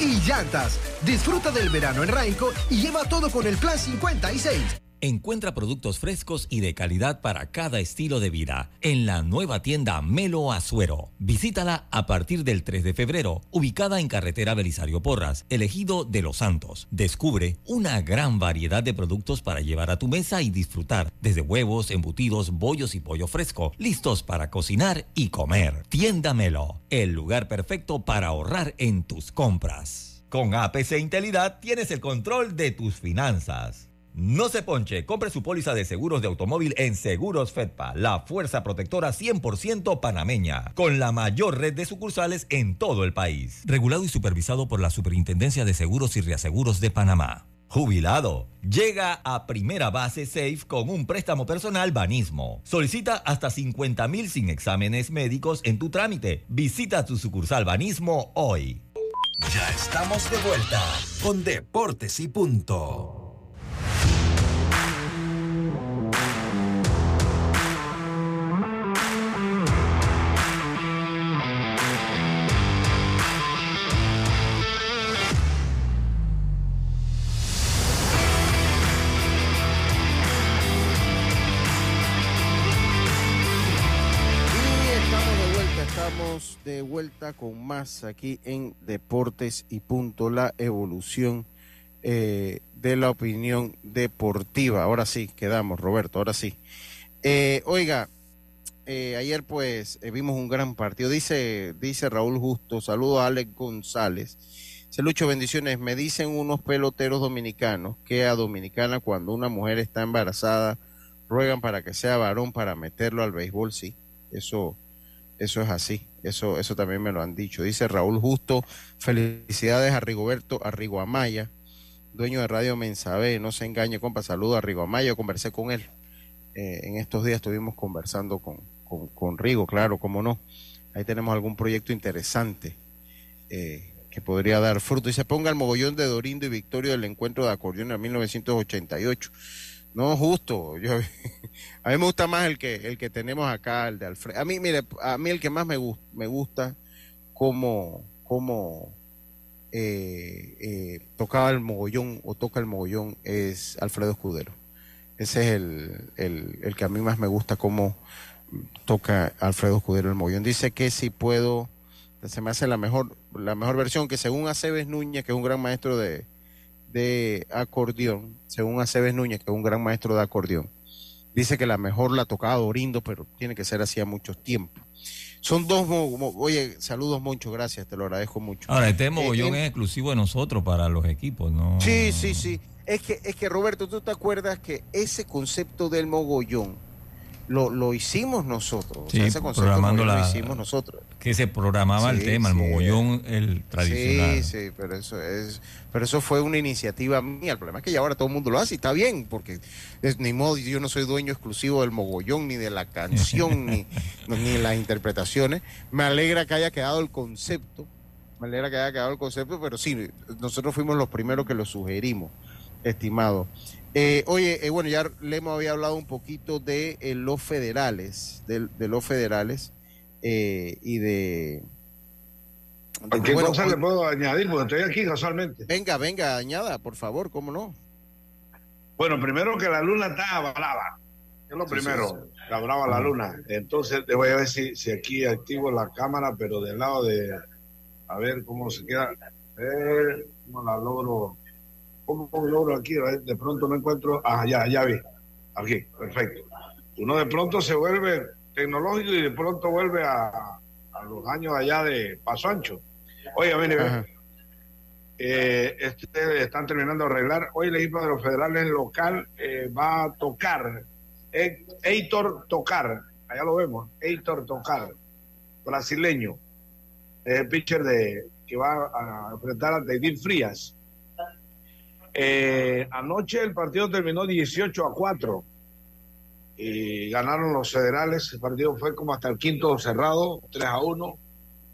y llantas. Disfruta del verano en Raenco y lleva todo con el plan 56. Encuentra productos frescos y de calidad para cada estilo de vida en la nueva tienda Melo Azuero. Visítala a partir del 3 de febrero, ubicada en carretera Belisario Porras, elegido de Los Santos. Descubre una gran variedad de productos para llevar a tu mesa y disfrutar, desde huevos, embutidos, bollos y pollo fresco, listos para cocinar y comer. Tienda Melo, el lugar perfecto para ahorrar en tus compras. Con APC Intelidad tienes el control de tus finanzas. No se ponche, compre su póliza de seguros de automóvil en Seguros Fedpa, la fuerza protectora 100% panameña, con la mayor red de sucursales en todo el país. Regulado y supervisado por la Superintendencia de Seguros y Reaseguros de Panamá. Jubilado. Llega a primera base Safe con un préstamo personal Banismo. Solicita hasta 50 mil sin exámenes médicos en tu trámite. Visita tu sucursal Banismo hoy. Ya estamos de vuelta con Deportes y Punto. Con más aquí en Deportes y Punto, la evolución eh, de la opinión deportiva. Ahora sí, quedamos, Roberto, ahora sí. Eh, oiga, eh, ayer pues vimos un gran partido. Dice, dice Raúl Justo, saludo a Alex González. Se lucho bendiciones. Me dicen unos peloteros dominicanos que a Dominicana cuando una mujer está embarazada ruegan para que sea varón para meterlo al béisbol. Sí, eso eso es así, eso, eso también me lo han dicho. Dice Raúl Justo, felicidades a Rigoberto Arrigo Amaya, dueño de Radio Mensabé, no se engañe, compa, saludo a Rigo Amaya, conversé con él. Eh, en estos días estuvimos conversando con, con, Rigo, claro, cómo no. Ahí tenemos algún proyecto interesante. Eh, que podría dar fruto. Y se ponga el mogollón de Dorindo y Victorio del encuentro de acordeón en 1988. No, justo. Yo, (laughs) a mí me gusta más el que, el que tenemos acá, el de Alfredo. A mí, mire, a mí el que más me, me gusta como, como eh, eh, tocaba el mogollón o toca el mogollón es Alfredo Escudero. Ese es el, el, el que a mí más me gusta como toca Alfredo Escudero el mogollón. Dice que si puedo, se me hace la mejor, la mejor versión, que según Aceves Núñez, que es un gran maestro de, de acordeón, según Aceves Núñez, que es un gran maestro de acordeón, dice que la mejor la tocaba Dorindo, pero tiene que ser así a muchos tiempos. Son dos, oye, saludos mucho, gracias, te lo agradezco mucho. Ahora, este mogollón es exclusivo de nosotros para los equipos, ¿no? Sí, sí, sí. Es que, es que Roberto, tú te acuerdas que ese concepto del mogollón lo, lo hicimos nosotros. Sí, ese concepto lo hicimos nosotros. Que se programaba el tema, el mogollón, el tradicional. Sí, sí, pero eso es, pero eso fue una iniciativa mía. El problema es que ya ahora todo el mundo lo hace y está bien, porque es, ni modo, yo no soy dueño exclusivo del mogollón, ni de la canción, (laughs) ni, ni las interpretaciones. Me alegra que haya quedado el concepto, me alegra que haya quedado el concepto, pero sí, nosotros fuimos los primeros que lo sugerimos, estimado. Eh, oye, eh, bueno, ya le hemos había hablado un poquito de eh, los federales, de, los federales y de... ¿Qué cosa le puedo añadir? Porque estoy aquí casualmente. Venga, venga, añada, por favor, ¿cómo no? Bueno, primero que la luna está brava. Es lo primero, la brava la luna. Entonces, te voy a ver si, si aquí activo la cámara, pero del lado de... A ver cómo se queda. A ver cómo la logro ¿cómo logro aquí? De pronto no encuentro, ah, ya, ya vi, aquí, perfecto. Uno de pronto se vuelve tecnológico y de pronto vuelve a, los años allá de Paso Ancho. Oye, mire, eh, este, están terminando de arreglar. Hoy el equipo de los federales local eh, va a tocar, Eitor Tocar, allá lo vemos, Eitor Tocar, brasileño, es el pitcher de, que va a enfrentar a David Frías eh, anoche el partido terminó 18 a 4 y ganaron los federales. El partido fue como hasta el quinto cerrado, 3 a 1,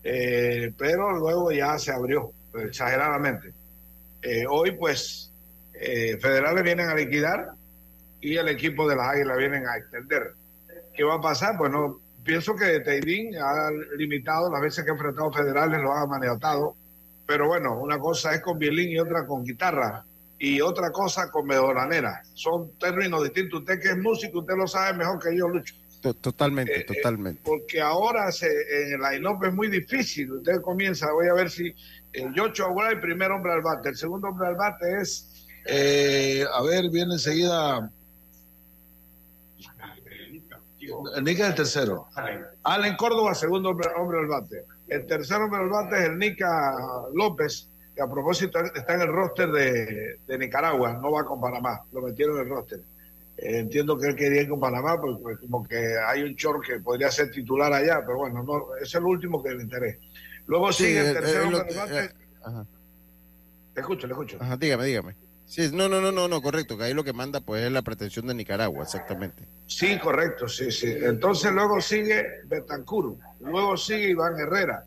eh, pero luego ya se abrió exageradamente. Eh, hoy, pues, federales vienen a liquidar y el equipo de las Águilas vienen a extender. ¿Qué va a pasar? Bueno, pienso que Teidín ha limitado las veces que ha enfrentado federales, lo ha manejado. Pero bueno, una cosa es con violín y otra con guitarra y otra cosa con mejoranera. Son términos distintos. Usted que es músico, usted lo sabe mejor que yo, Lucho. Totalmente, eh, eh, totalmente. porque ahora se, en el line es muy difícil. Usted comienza, voy a ver si el Yocho Aguara, el primer hombre al bate. El segundo hombre al bate es, eh, a ver, viene enseguida. Nica es el tercero. Allen Córdoba, segundo hombre, hombre al bate. El tercer hombre al bate es el Nica López que a propósito está en el roster de, Nicaragua, no va con Panamá, lo metieron en el roster. Eh, entiendo que él quería ir con Panamá, porque pues, como que hay un chor que podría ser titular allá, pero bueno, no, es el último que le interesa. Luego sigue el tercero. Eh, te escucho, escucho. Ajá, dígame, dígame. Sí, no, no, no, no, no, correcto, que ahí lo que manda pues es la pretensión de Nicaragua, exactamente. Sí, correcto, sí, sí. Entonces luego sigue Betancur, luego sigue Iván Herrera,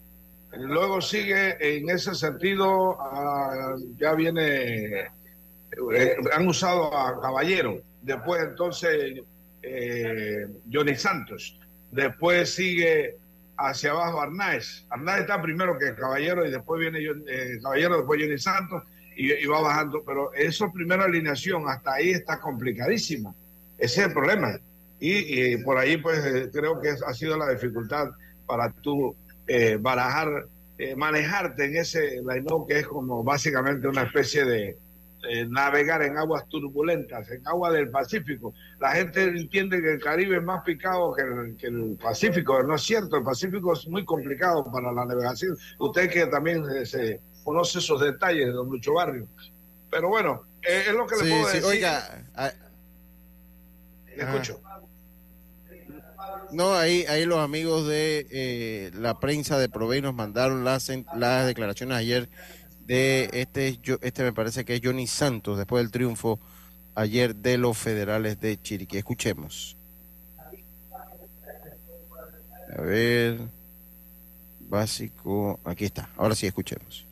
Luego sigue en ese sentido, ah, ya viene, eh, han usado a Caballero, después entonces eh, Johnny Santos, después sigue hacia abajo Arnaez. Arnaez está primero que Caballero y después viene eh, Caballero, después Johnny Santos y, va bajando, pero esa primera alineación hasta ahí está complicadísima. Ese es el problema. Y, y por ahí pues creo que ha sido la dificultad para tú eh, barajar, eh, manejarte en ese line que es como básicamente una especie de navegar en aguas turbulentas, en agua del Pacífico. La gente entiende que el Caribe es más picado que el, que el Pacífico, no es cierto, el Pacífico es muy complicado para la navegación. Usted que también eh, se conoce esos detalles, don Lucho Barrio. Pero bueno, es lo que le puedo decir. Oiga, le escucho. No, ahí, ahí los amigos de eh, la prensa de Provey nos mandaron las, las declaraciones ayer de este, este me parece que es Johnny Santos, después del triunfo ayer de los federales de Chiriquí. Escuchemos. A ver, básico, aquí está, ahora sí escuchemos.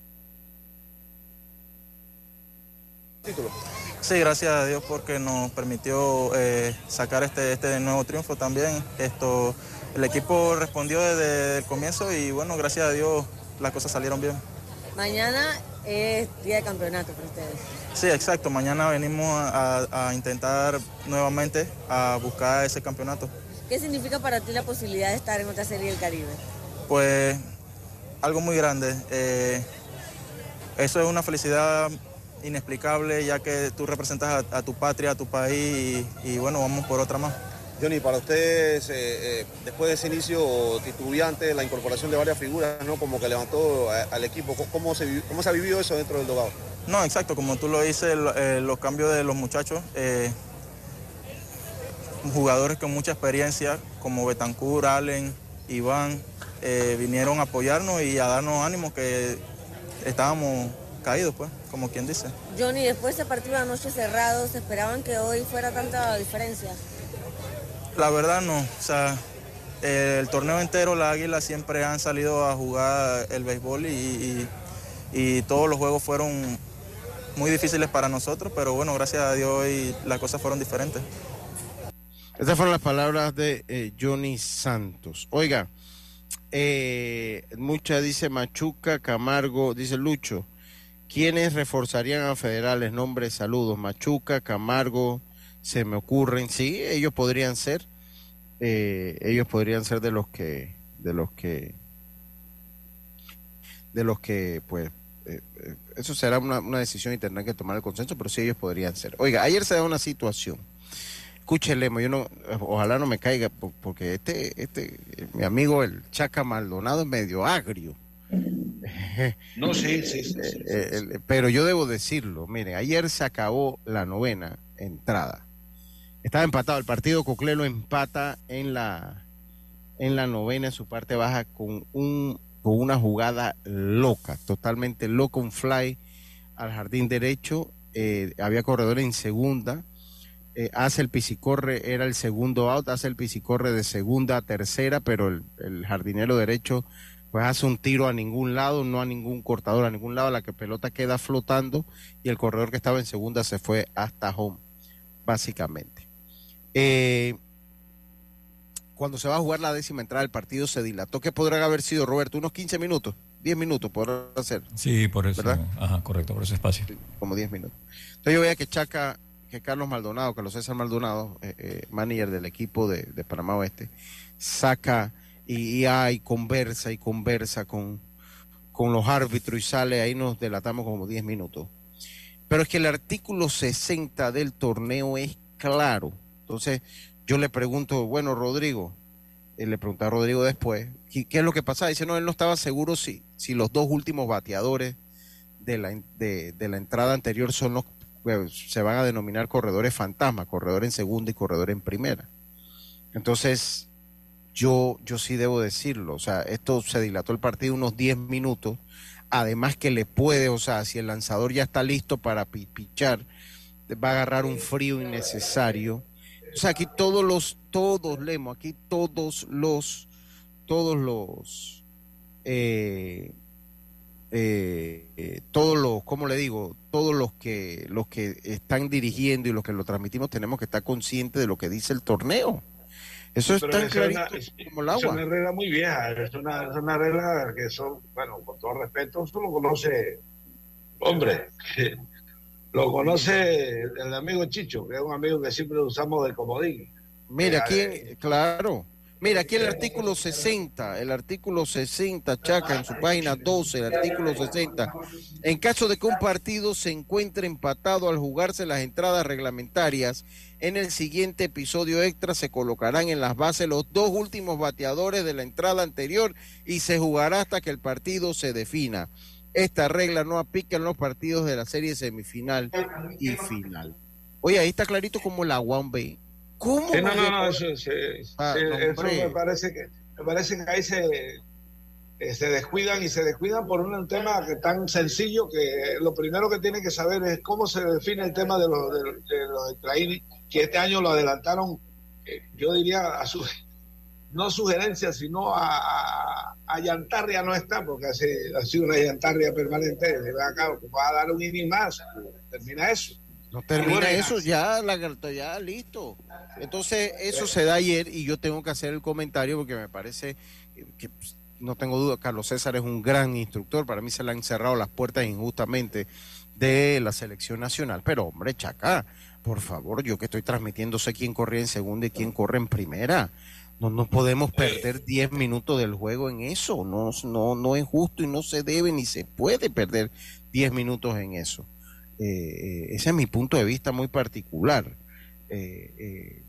Título. Sí, gracias a Dios porque nos permitió eh, sacar este, este nuevo triunfo también. Esto, el equipo respondió desde el comienzo y bueno, gracias a Dios las cosas salieron bien. Mañana es día de campeonato para ustedes. Sí, exacto. Mañana venimos a, a intentar nuevamente a buscar ese campeonato. ¿Qué significa para ti la posibilidad de estar en otra serie del Caribe? Pues algo muy grande. Eh, eso es una felicidad inexplicable ya que tú representas a, tu patria, a tu país y, bueno, vamos por otra más. Johnny, para ustedes, eh, eh, después de ese inicio titubeante, la incorporación de varias figuras, ¿no? Como que levantó al equipo, ¿cómo se, ¿cómo se ha vivido eso dentro del dogado? No, exacto, como tú lo dices, los cambios de los muchachos, jugadores con mucha experiencia, como Betancur, Allen, Iván, vinieron a apoyarnos y a darnos ánimo que estábamos caídos, pues, como quien dice. Johnny, después de ese partido de anoche cerrado, ¿se esperaban que hoy fuera tanta diferencia? La verdad no, o sea, el torneo entero las Águilas siempre han salido a jugar el béisbol y, todos los juegos fueron muy difíciles para nosotros, pero bueno, gracias a Dios hoy las cosas fueron diferentes. Estas fueron las palabras de eh, Johnny Santos. Oiga, eh, mucha dice Machuca, Camargo, dice Lucho. ¿Quiénes reforzarían a federales? Nombres, saludos. Machuca, Camargo, se me ocurren. Sí, ellos podrían ser. Eh, ellos podrían ser de los que, de los que, de los que, pues, eh, eso será una, una decisión y que tomar el consenso, pero sí ellos podrían ser. Oiga, ayer se da una situación escúchele, yo no, ojalá no me caiga, porque este, este, mi amigo el Chaca Maldonado es medio agrio. (laughs) No, sí, sí, sí, eh, pero yo debo decirlo, mire, ayer se acabó la novena entrada. Estaba empatado, el partido Coclelo empata en la, en la novena, en su parte baja, con, un, con una jugada loca, totalmente loca, un fly al jardín derecho, eh, había corredor en segunda, eh, hace el pisicorre, era el segundo out, hace el pisicorre de segunda a tercera, pero el, jardinero derecho pues hace un tiro a ningún lado, no a ningún cortador a ningún lado, la que pelota queda flotando y el corredor que estaba en segunda se fue hasta home, básicamente. Eh, cuando se va a jugar la décima entrada del partido se dilató. ¿Qué podrán haber sido, Roberto? ¿Unos 15 minutos? 10 minutos podrá ser. Sí, por eso. Ajá, correcto, por ese espacio. como 10 minutos. Entonces yo veía que Chaca que Carlos Maldonado, Carlos César Maldonado, eh, eh, manager del equipo de, Panamá Oeste, saca y, y, conversa y conversa con, con los árbitros y sale, ahí nos delatamos como 10 minutos. Pero es que el artículo 60 del torneo es claro. Entonces yo le pregunto, bueno, Rodrigo, eh, le pregunté a Rodrigo después, ¿qué, es lo que pasa? Dice, no, él no estaba seguro si, si los dos últimos bateadores de la, de, de la entrada anterior son los pues, se van a denominar corredores fantasma, corredor en segunda y corredor en primera. Entonces, yo, yo sí debo decirlo, o sea, esto se dilató el partido unos 10 minutos, además que le puede, o sea, si el lanzador ya está listo para pichar, va a agarrar un frío innecesario. O sea, aquí todos los, todos, Lemo, aquí todos los, todos los, eh, eh, eh, todos los, ¿cómo le digo? Todos los que, los que están dirigiendo y los que lo transmitimos tenemos que estar conscientes de lo que dice el torneo. Eso es tan clarito como el agua. Es una regla muy vieja, es una, regla que son, bueno, con todo respeto, eso lo conoce, hombre, (laughs) lo conoce el amigo Chicho, que es un amigo que siempre usamos de comodín. Mira, aquí, claro, Mira, aquí el artículo 60, el artículo 60, Chaca, en su página 12, el artículo 60. En caso de que un partido se encuentre empatado al jugarse las entradas reglamentarias, en el siguiente episodio extra se colocarán en las bases los dos últimos bateadores de la entrada anterior y se jugará hasta que el partido se defina. Esta regla no aplica en los partidos de la serie semifinal y final. Oye, ahí está clarito como la 1B. ¿Cómo? No, no, no, eso, sí, me parece que me parece que ahí se, eh, se descuidan y se descuidan por un tema que tan sencillo que lo primero que tienen que saber es cómo se define el tema de los de, los extraínes, que este año lo adelantaron, eh, yo diría a su no sugerencia, sino a, a, a llantarria no está, porque hace, ha sido una llantarria permanente, va a dar un inning más, termina eso. No termina eso, ya, lagarto, ya listo. Entonces, eso se da ayer y yo tengo que hacer el comentario porque me parece que pues, no tengo duda, Carlos César es un gran instructor. Para mí se le han cerrado las puertas injustamente de la selección nacional. Pero, hombre, Chaca, por favor, yo que estoy transmitiendo sé quién corre en segunda y quién corre en primera. No nos podemos perder 10 minutos del juego en eso. No, no, no es justo y no se debe ni se puede perder 10 minutos en eso. Eh, ese es mi punto de vista muy particular. Eh, eh,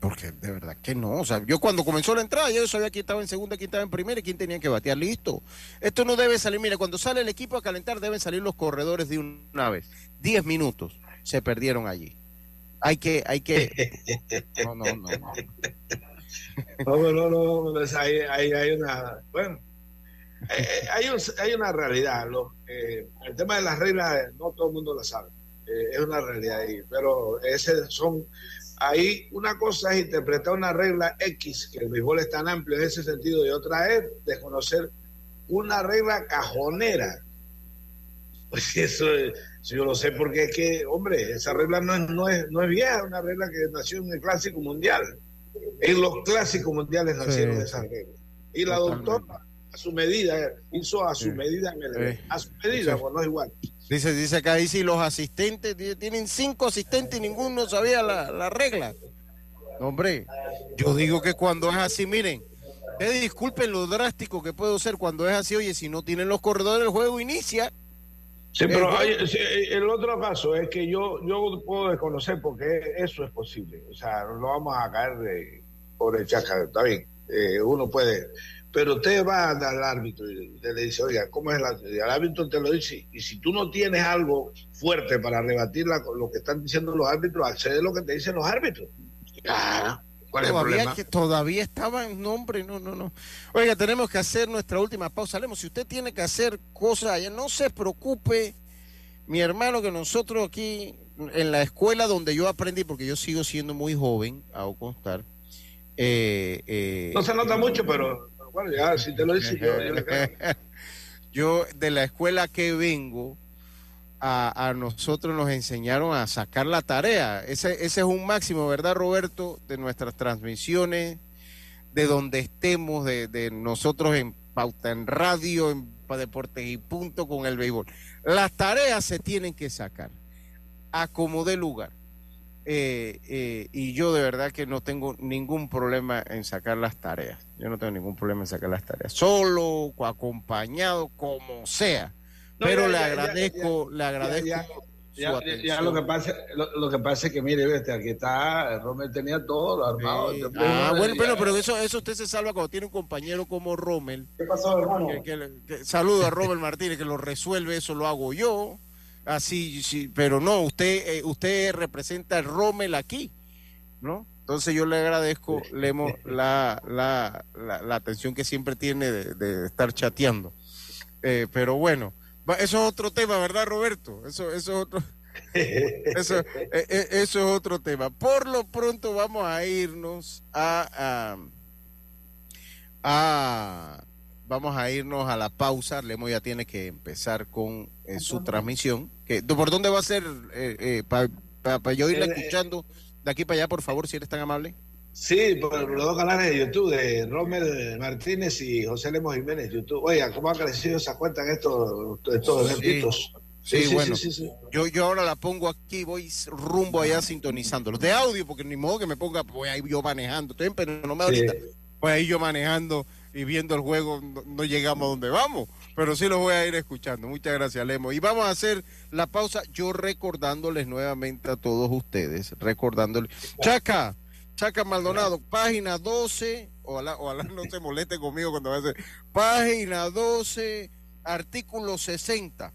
porque de verdad que no. O sea, yo cuando comenzó la entrada, yo sabía quién estaba en segunda, quién estaba en primera y quién tenía que batear. Listo. Esto no debe salir. Mira, cuando sale el equipo a calentar, deben salir los corredores de una vez. 10 minutos se perdieron allí. Hay que, hay que. (laughs) No, no, no. no. No, no, no, no, hay, hay, hay una, bueno, eh, hay, un, hay una realidad. Lo, eh, el tema de las reglas, no todo el mundo lo sabe. Eh, es una realidad ahí, pero ese son, ahí una cosa es interpretar una regla X, que el béisbol es tan amplio en ese sentido, y otra es desconocer una regla cajonera. Pues (laughs) eso es, yo lo sé porque es que, hombre, esa regla no es, no es, no es vieja, es una regla que nació en el Clásico Mundial. En los Clásicos Mundiales nacieron Sí, esas reglas. Y la doctora, a su medida, hizo a su medida, en el- Sí. a su medida, Sí. pues no es igual. Dice, dice acá, ahí sí, los asistentes, ti- tienen cinco asistentes y ninguno sabía la, la regla. Hombre, yo digo que cuando es así, miren, ustedes disculpen lo drástico que puedo ser cuando es así, oye, si no tienen los corredores, el juego inicia. Sí, pero Eh, hay- sí, el otro caso es que yo, yo puedo desconocer porque eso es posible. O sea, no vamos a caer de, por el chaca, está bien, eh, uno puede. Pero usted va al árbitro y usted le dice, oiga, ¿cómo es la.? Y el árbitro te lo dice. Y si tú no tienes algo fuerte para rebatir la- lo que están diciendo los árbitros, accede a lo que te dicen los árbitros. Ah, ¿Cuál es el todavía, problema? que todavía estaba en nombre, no, no, no. Oiga, tenemos que hacer nuestra última pausa. Lemos, si usted tiene que hacer cosas allá, no se preocupe, mi hermano, que nosotros aquí en la escuela donde yo aprendí, porque yo sigo siendo muy joven, a constar. eh, eh, No se nota mucho, pero bueno, ya si te lo dice yo, yo. (laughs) Yo, de la escuela que vengo, a, nosotros nos enseñaron a sacar la tarea. Ese, es un máximo, ¿verdad, Roberto? De nuestras transmisiones, de donde estemos, de, nosotros en Pauta en Radio, en Deportes y Punto con el béisbol. Las tareas se tienen que sacar, a como dé lugar. Eh, eh, y yo de verdad que no tengo ningún problema en sacar las tareas. Yo no tengo ningún problema en sacar las tareas. Solo, acompañado, como sea. No, Pero ya, le ya, ya, agradezco, le agradezco ya, lo que pasa, lo, lo que pasa es que mire, este, aquí está, Rommel tenía todo lo armado. Sí. Ah, bueno, pero, pero eso, eso usted se salva cuando tiene un compañero como Rommel. ¿Qué pasó, hermano? Que, que le- que- saludo a Rommel Martínez, que lo resuelve, eso lo hago yo. Así, sí, pero no, usted, eh, usted representa al Rommel aquí, ¿no? Entonces yo le agradezco, Lemo, (laughs) la, la, la, la atención que siempre tiene de, de estar chateando. Eh, pero bueno, eso es otro tema, ¿verdad, Roberto? Eso, eso es otro. (laughs) Eso, eh, eh, eso es otro tema. Por lo pronto vamos a irnos a, a, a- vamos a irnos a la pausa. Lemo ya tiene que empezar con eh, su transmisión. Que, ¿Por dónde va a ser? para yo irla Eh, escuchando de aquí para allá, por favor, si eres tan amable. Sí, por los dos canales de YouTube, de Rommel Martínez y José Lemos Jiménez, YouTube. Oiga, ¿cómo ha crecido esa cuenta en estos, estos Sí. eventitos? Sí, bueno. Yo, yo ahora la pongo aquí, voy rumbo allá sintonizándolos. De audio, porque ni modo que me ponga, voy ahí yo manejando. Estoy en Peronomé Sí. ahorita. Voy ahí yo manejando y viendo el juego, no, llegamos a donde vamos. Pero sí los voy a ir escuchando. Muchas gracias, Lemo. Y vamos a hacer la pausa, yo recordándoles nuevamente a todos ustedes, recordándoles. Chaca, Chaca Maldonado, página 12, ojalá, ojalá no se moleste conmigo cuando va a hacer. Página 12, artículo 60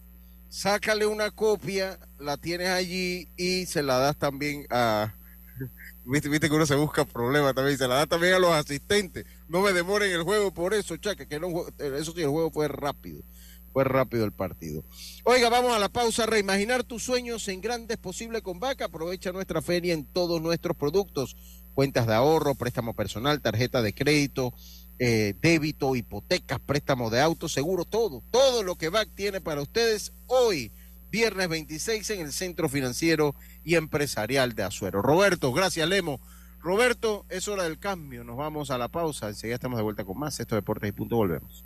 sácale una copia, la tienes allí y se la das también a... (laughs) Viste, viste que uno se busca problemas también, se la das también a los asistentes. No me demoren el juego por eso, chaca, que no, eso sí, el juego fue rápido. Fue rápido el partido. Oiga, vamos a la pausa. Reimaginar tus sueños en grande es posible con Vaca. Aprovecha nuestra feria en todos nuestros productos. cuentas de ahorro, préstamo personal, tarjeta de crédito, eh, débito, hipotecas, préstamo de auto, seguro, todo, todo lo que VAC tiene para ustedes hoy, viernes 26 en el Centro Financiero y Empresarial de Azuero. Roberto, gracias Lemo. Roberto, es hora del cambio, nos vamos a la pausa, enseguida estamos de vuelta con más, esto Deportes y Punto, volvemos.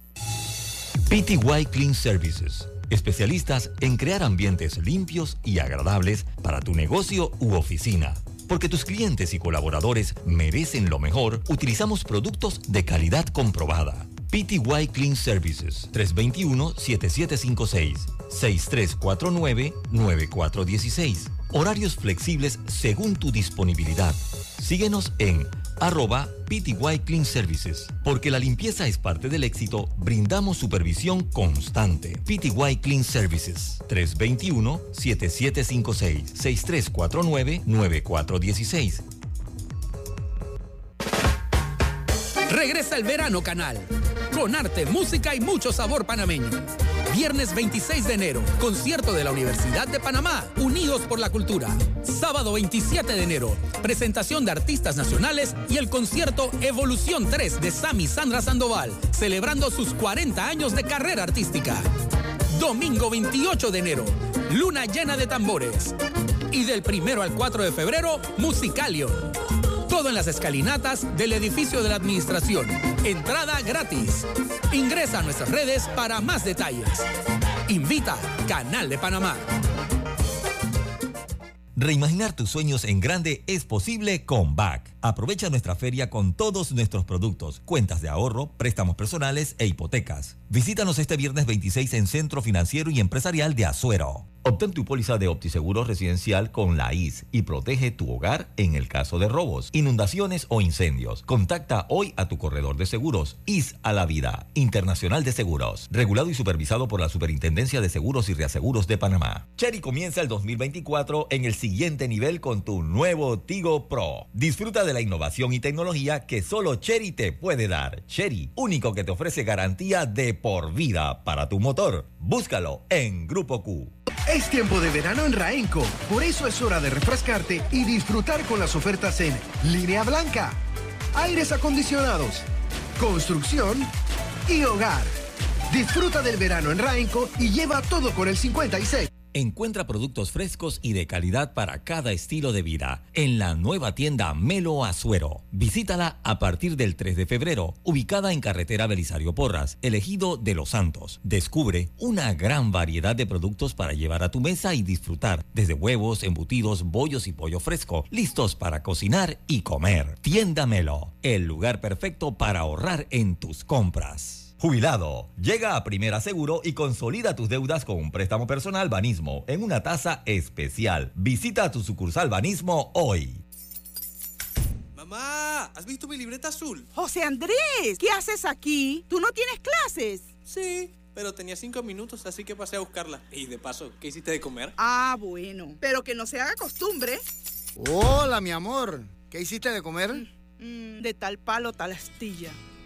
PTY Clean Services, especialistas en crear ambientes limpios y agradables para tu negocio u oficina. Porque tus clientes y colaboradores merecen lo mejor, utilizamos productos de calidad comprobada. PTY Clean Services 321-7756-6349-9416. Horarios flexibles según tu disponibilidad. Síguenos en arroba PTY Clean Services. Porque la limpieza es parte del éxito, brindamos supervisión constante. PTY Clean Services 321-7756-6349-9416. Regresa el verano canal. Con arte, música y mucho sabor panameño. Viernes 26 de enero, concierto de la Universidad de Panamá, Unidos por la Cultura. Sábado 27 de enero, presentación de artistas nacionales y el concierto Evolución 3 de Sami Sandra Sandoval, celebrando sus 40 años de carrera artística. Domingo 28 de enero, luna llena de tambores. Y del primero al 4 de febrero, Musicalio. Todo en las escalinatas del edificio de la administración. Entrada gratis. Ingresa a nuestras redes para más detalles. Invita Canal de Panamá. Reimaginar tus sueños en grande es posible con BAC. Aprovecha nuestra feria con todos nuestros productos, cuentas de ahorro, préstamos personales e hipotecas. Visítanos este viernes 26 en Centro Financiero y Empresarial de Azuero. Obtén tu póliza de OptiSeguro residencial con la IS y protege tu hogar en el caso de robos, inundaciones o incendios. Contacta hoy a tu corredor de seguros. IS a la vida, Internacional de Seguros, regulado y supervisado por la Superintendencia de Seguros y Reaseguros de Panamá. Cherry comienza el 2024 en el siguiente nivel con tu nuevo Tigo Pro. Disfruta de la innovación y tecnología que solo Cherry te puede dar. Cherry, único que te ofrece garantía de por vida para tu motor. Búscalo en Grupo Q. Es tiempo de verano en Raenco, por eso es hora de refrescarte y disfrutar con las ofertas en línea blanca, aires acondicionados, construcción y hogar. Disfruta del verano en Raenco y lleva todo con el 56. Encuentra productos frescos y de calidad para cada estilo de vida en la nueva tienda Melo Azuero. Visítala a partir del 3 de febrero, ubicada en carretera Belisario Porras, elegido de Los Santos. Descubre una gran variedad de productos para llevar a tu mesa y disfrutar, desde huevos, embutidos, bollos y pollo fresco, listos para cocinar y comer. Tienda Melo, el lugar perfecto para ahorrar en tus compras. Jubilado, llega a Primera Seguro y consolida tus deudas con un préstamo personal Banismo en una tasa especial. Visita tu sucursal Banismo hoy. Mamá, ¿has visto mi libreta azul? José Andrés, ¿qué haces aquí? ¿Tú no tienes clases? Sí, pero tenía cinco minutos, así que pasé a buscarla. Y de paso, ¿qué hiciste de comer? Ah, bueno, pero que no se haga costumbre. Hola, mi amor. ¿Qué hiciste de comer? Mm, de tal palo, tal astilla.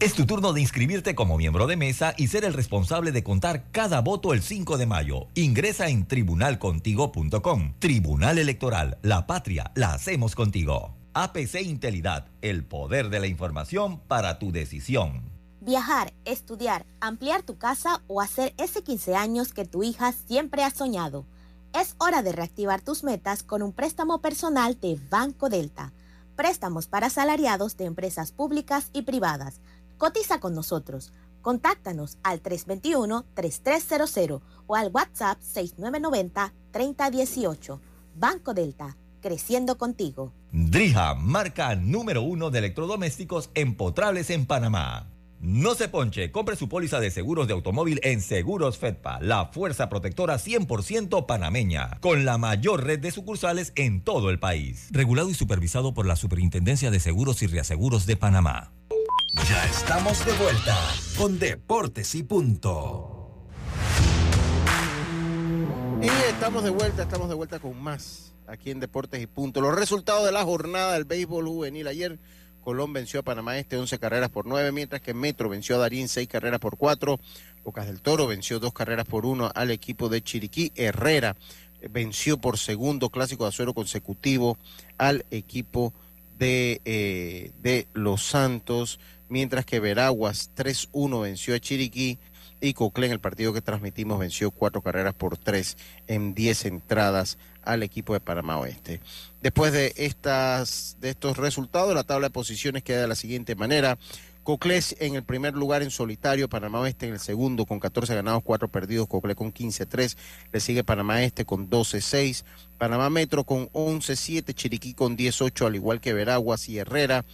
Es tu turno de inscribirte como miembro de mesa y ser el responsable de contar cada voto el 5 de mayo. Ingresa en tribunalcontigo.com. Tribunal Electoral, la patria, la hacemos contigo. APC Intelidad, el poder de la información para tu decisión. Viajar, estudiar, ampliar tu casa o hacer ese 15 años que tu hija siempre ha soñado. Es hora de reactivar tus metas con un préstamo personal de Banco Delta. Préstamos para asalariados de empresas públicas y privadas Cotiza con nosotros. Contáctanos al 321-3300 o al WhatsApp 6990-3018. Banco Delta, creciendo contigo. Drija, marca número uno de electrodomésticos empotrables en Panamá. No se ponche, compre su póliza de seguros de automóvil en Seguros Fedpa, la fuerza protectora 100% panameña, con la mayor red de sucursales en todo el país. Regulado y supervisado por la Superintendencia de Seguros y Reaseguros de Panamá. Ya estamos de vuelta con Deportes y Punto. En estamos de vuelta, estamos de vuelta con más aquí en Deportes y Punto. Los resultados de la jornada del béisbol juvenil. Ayer Colón venció a Panamá Este 11 carreras por 9, mientras que Metro venció a Darín 6 carreras por 4. Bocas del Toro venció 2 carreras por 1 al equipo de Chiriquí. Herrera venció por segundo clásico de azuero consecutivo al equipo de, eh, de Los Santos, mientras que Veraguas 3-1 venció a Chiriquí y Coclé en el partido que transmitimos venció cuatro carreras por tres en diez entradas al equipo de Panamá Oeste. Después de, estas, de estos resultados, la tabla de posiciones queda de la siguiente manera. Coclés en el primer lugar en solitario, Panamá Oeste en el segundo con 14 ganados, 4 perdidos, Coclé con 15-3, le sigue Panamá Este con 12-6, Panamá Metro con 11-7, Chiriquí con 18, al igual que Veraguas y Herrera,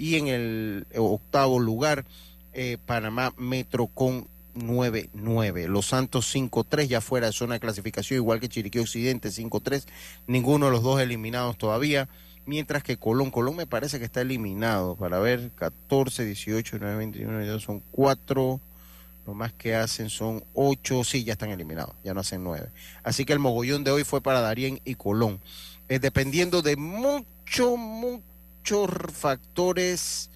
y en el octavo lugar, eh, Panamá Metro con 9-9. Los Santos 5-3 ya fuera de zona de clasificación, igual que Chiriquí Occidente 5-3. Ninguno de los dos eliminados todavía. Mientras que Colón, Colón me parece que está eliminado. Para ver, 14, 18, 9, 21, 22, son 4. Lo más que hacen son 8. Sí, ya están eliminados. Ya no hacen 9. Así que el mogollón de hoy fue para Darien y Colón. Eh, dependiendo de muchos, muchos factores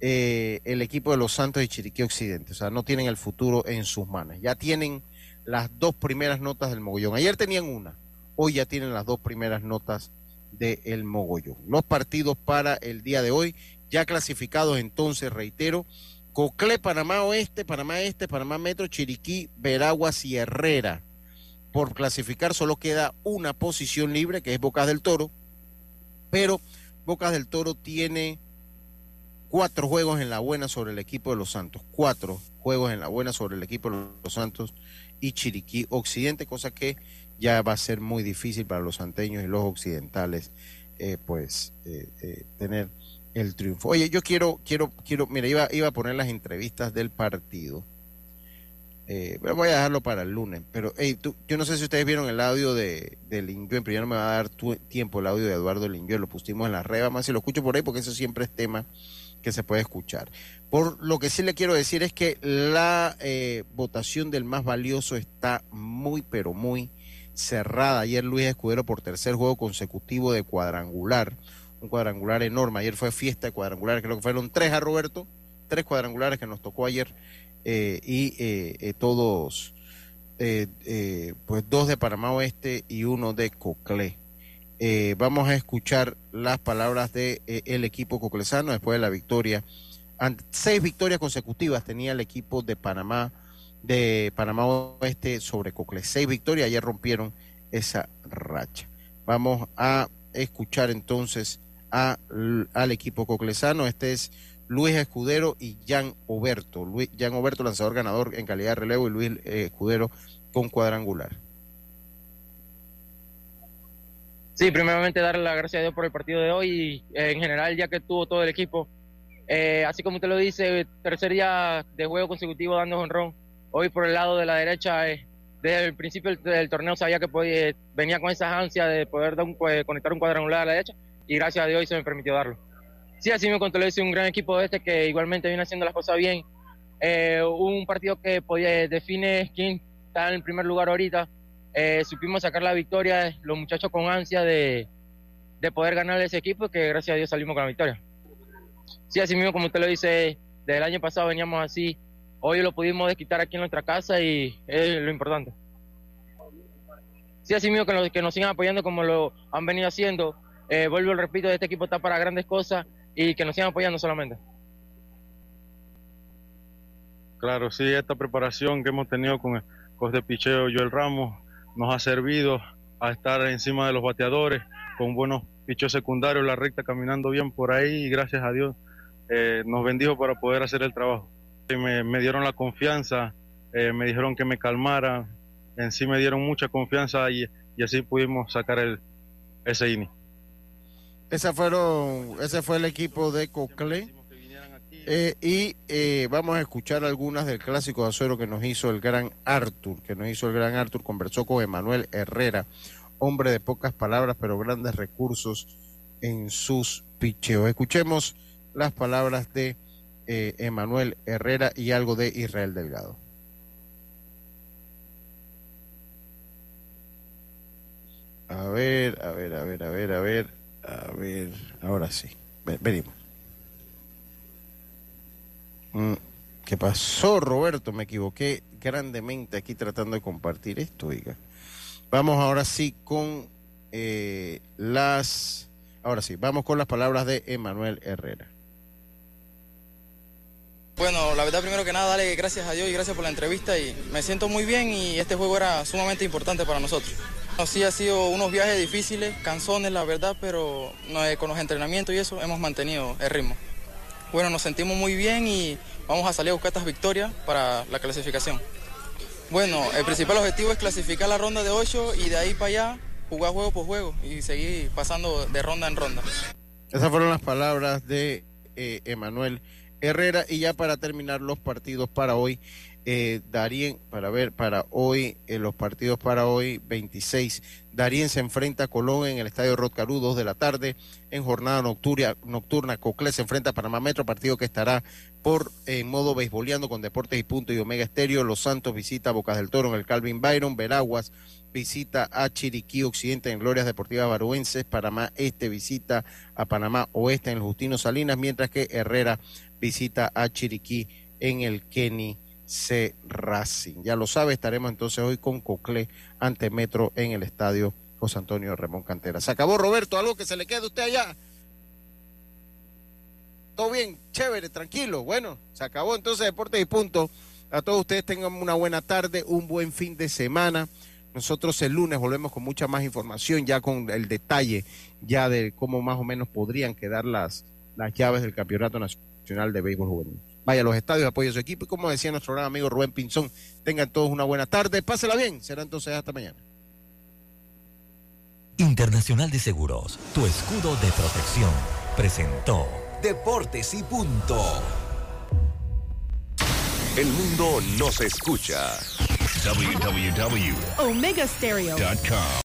eh, el equipo de los Santos y Chiriquí Occidente. O sea, no tienen el futuro en sus manos. Ya tienen las dos primeras notas del mogollón. Ayer tenían una, hoy ya tienen las dos primeras notas del mogollón. Los partidos para el día de hoy, ya clasificados entonces, reitero, Cocle, Panamá Oeste, Panamá Este, Panamá Metro, Chiriquí, Veraguas y Herrera. Por clasificar solo queda una posición libre, que es Bocas del Toro, pero Bocas del Toro tiene cuatro juegos en la buena sobre el equipo de los Santos, cuatro juegos en la buena sobre el equipo de los Santos y Chiriquí Occidente, cosa que ya va a ser muy difícil para los santeños y los occidentales, eh, pues, eh, eh, tener el triunfo. Oye, yo quiero, quiero, quiero, mira, iba, iba a poner las entrevistas del partido. Voy a dejarlo para el lunes, pero tú, yo no sé si ustedes vieron el audio de, de Linguén, pero ya no me va a dar tiempo el audio de Eduardo Linguén, lo pusimos en la red, más si lo escucho por ahí, porque eso siempre es tema que se puede escuchar. Por lo que sí le quiero decir es que la eh, votación del más valioso está muy, pero muy cerrada. Ayer Luis Escudero por tercer juego consecutivo de cuadrangular, un cuadrangular enorme. Ayer fue fiesta de cuadrangulares, creo que fueron tres a Roberto, tres cuadrangulares que nos tocó ayer eh, y eh, todos, pues dos de Panamá Oeste y uno de Coclé. Eh, vamos a escuchar las palabras de eh, el equipo coclesano después de la victoria. Seis victorias consecutivas tenía el equipo de Panamá, de Panamá Oeste sobre Cocle. Seis victorias, ayer rompieron esa racha. Vamos a escuchar entonces a, al equipo coclesano. Este es Luis Escudero y Jan Oberto. Luis, Jan Oberto, lanzador ganador en calidad de relevo, y Luis eh, Escudero con cuadrangular. Sí, primeramente darle las gracias a Dios por el partido de hoy y eh, en general ya que tuvo todo el equipo. Eh, así como usted lo dice, tercer día de juego consecutivo dando honrón. Hoy por el lado de la derecha, eh, desde el principio del, torneo sabía que podía, venía con esas ansias de poder dar un, conectar un cuadrangular a la derecha y gracias a Dios se me permitió darlo. Sí, así me contó, un gran equipo de este que igualmente viene haciendo las cosas bien. un partido que podía, define quién está en primer lugar ahorita eh, supimos sacar la victoria, los muchachos con ansia de, poder ganar ese equipo, que gracias a Dios salimos con la victoria. Sí, así mismo como usted lo dice, desde el año pasado veníamos así, hoy lo pudimos desquitar aquí en nuestra casa y es lo importante. Sí, así mismo que nos, que nos sigan apoyando como lo han venido haciendo. Eh, vuelvo y repito, este equipo está para grandes cosas y que nos sigan apoyando solamente. Claro, sí, esta preparación que hemos tenido con el de picheo Joel Ramos, nos ha servido a estar encima de los bateadores con buenos pichos secundarios, la recta caminando bien por ahí y gracias a Dios eh, nos bendijo para poder hacer el trabajo. Me, me dieron la confianza, eh, me dijeron que me calmara, en sí me dieron mucha confianza y, y así pudimos sacar el, ese INI. Esa fueron, ese fue el equipo de Cocle eh, y eh, vamos a escuchar algunas del clásico de acero que nos hizo el gran Arthur, que nos hizo el gran Arthur, conversó con Emanuel Herrera, hombre de pocas palabras pero grandes recursos en sus picheos. Escuchemos las palabras de eh, Emanuel Herrera y algo de Israel Delgado. A ver, a ver, a ver, a ver, a ver, a ver, ahora sí. Venimos. Mm, ¿Qué pasó, Roberto? Me equivoqué grandemente aquí tratando de compartir esto, oiga. Vamos ahora sí con eh, las... Ahora sí, vamos con las palabras de Emanuel Herrera. Bueno, la verdad primero que nada, dale gracias a Dios y gracias por la entrevista y me siento muy bien y este juego era sumamente importante para nosotros. Sí ha sido unos viajes difíciles, canzones la verdad, pero con los entrenamientos y eso hemos mantenido el ritmo. Bueno, nos sentimos muy bien y vamos a salir a buscar estas victorias para la clasificación. Bueno, el principal objetivo es clasificar la ronda de 8 y de ahí para allá jugar juego por juego y seguir pasando de ronda en ronda. Esas fueron las palabras de eh, Emanuel Herrera y ya para terminar los partidos para hoy, eh, Darien, para ver, para hoy, eh, los partidos para hoy, 26, Darien se enfrenta a Colón en el Estadio Rotcarú, 2 de la tarde, en jornada nocturna, nocturna. Coclé se enfrenta a Panamá Metro, partido que estará por en modo beisboleando con Deportes y Punto y Omega Estéreo, Los Santos visita a Bocas del Toro en el Calvin Byron, Veraguas visita a Chiriquí Occidente en Glorias Deportivas Baruenses, Panamá Este visita a Panamá Oeste en el Justino Salinas, mientras que Herrera visita a Chiriquí en el Kenny C. Racing. Ya lo sabe, estaremos entonces hoy con Coclé ante Metro en el estadio José Antonio Ramón Cantera. Se acabó, Roberto, algo que se le quede a usted allá. Todo bien, chévere, tranquilo. Bueno, se acabó entonces Deportes y Punto. A todos ustedes tengan una buena tarde, un buen fin de semana. Nosotros el lunes volvemos con mucha más información, ya con el detalle ya de cómo más o menos podrían quedar las, las llaves del Campeonato Nacional de Béisbol Juvenil. Vaya a los estadios, apoye a su equipo y como decía nuestro gran amigo Rubén Pinzón, tengan todos una buena tarde, pásela bien, será entonces hasta mañana. Internacional de Seguros, tu escudo de protección, presentó Deportes y punto. El mundo nos escucha. www.omegastereo.com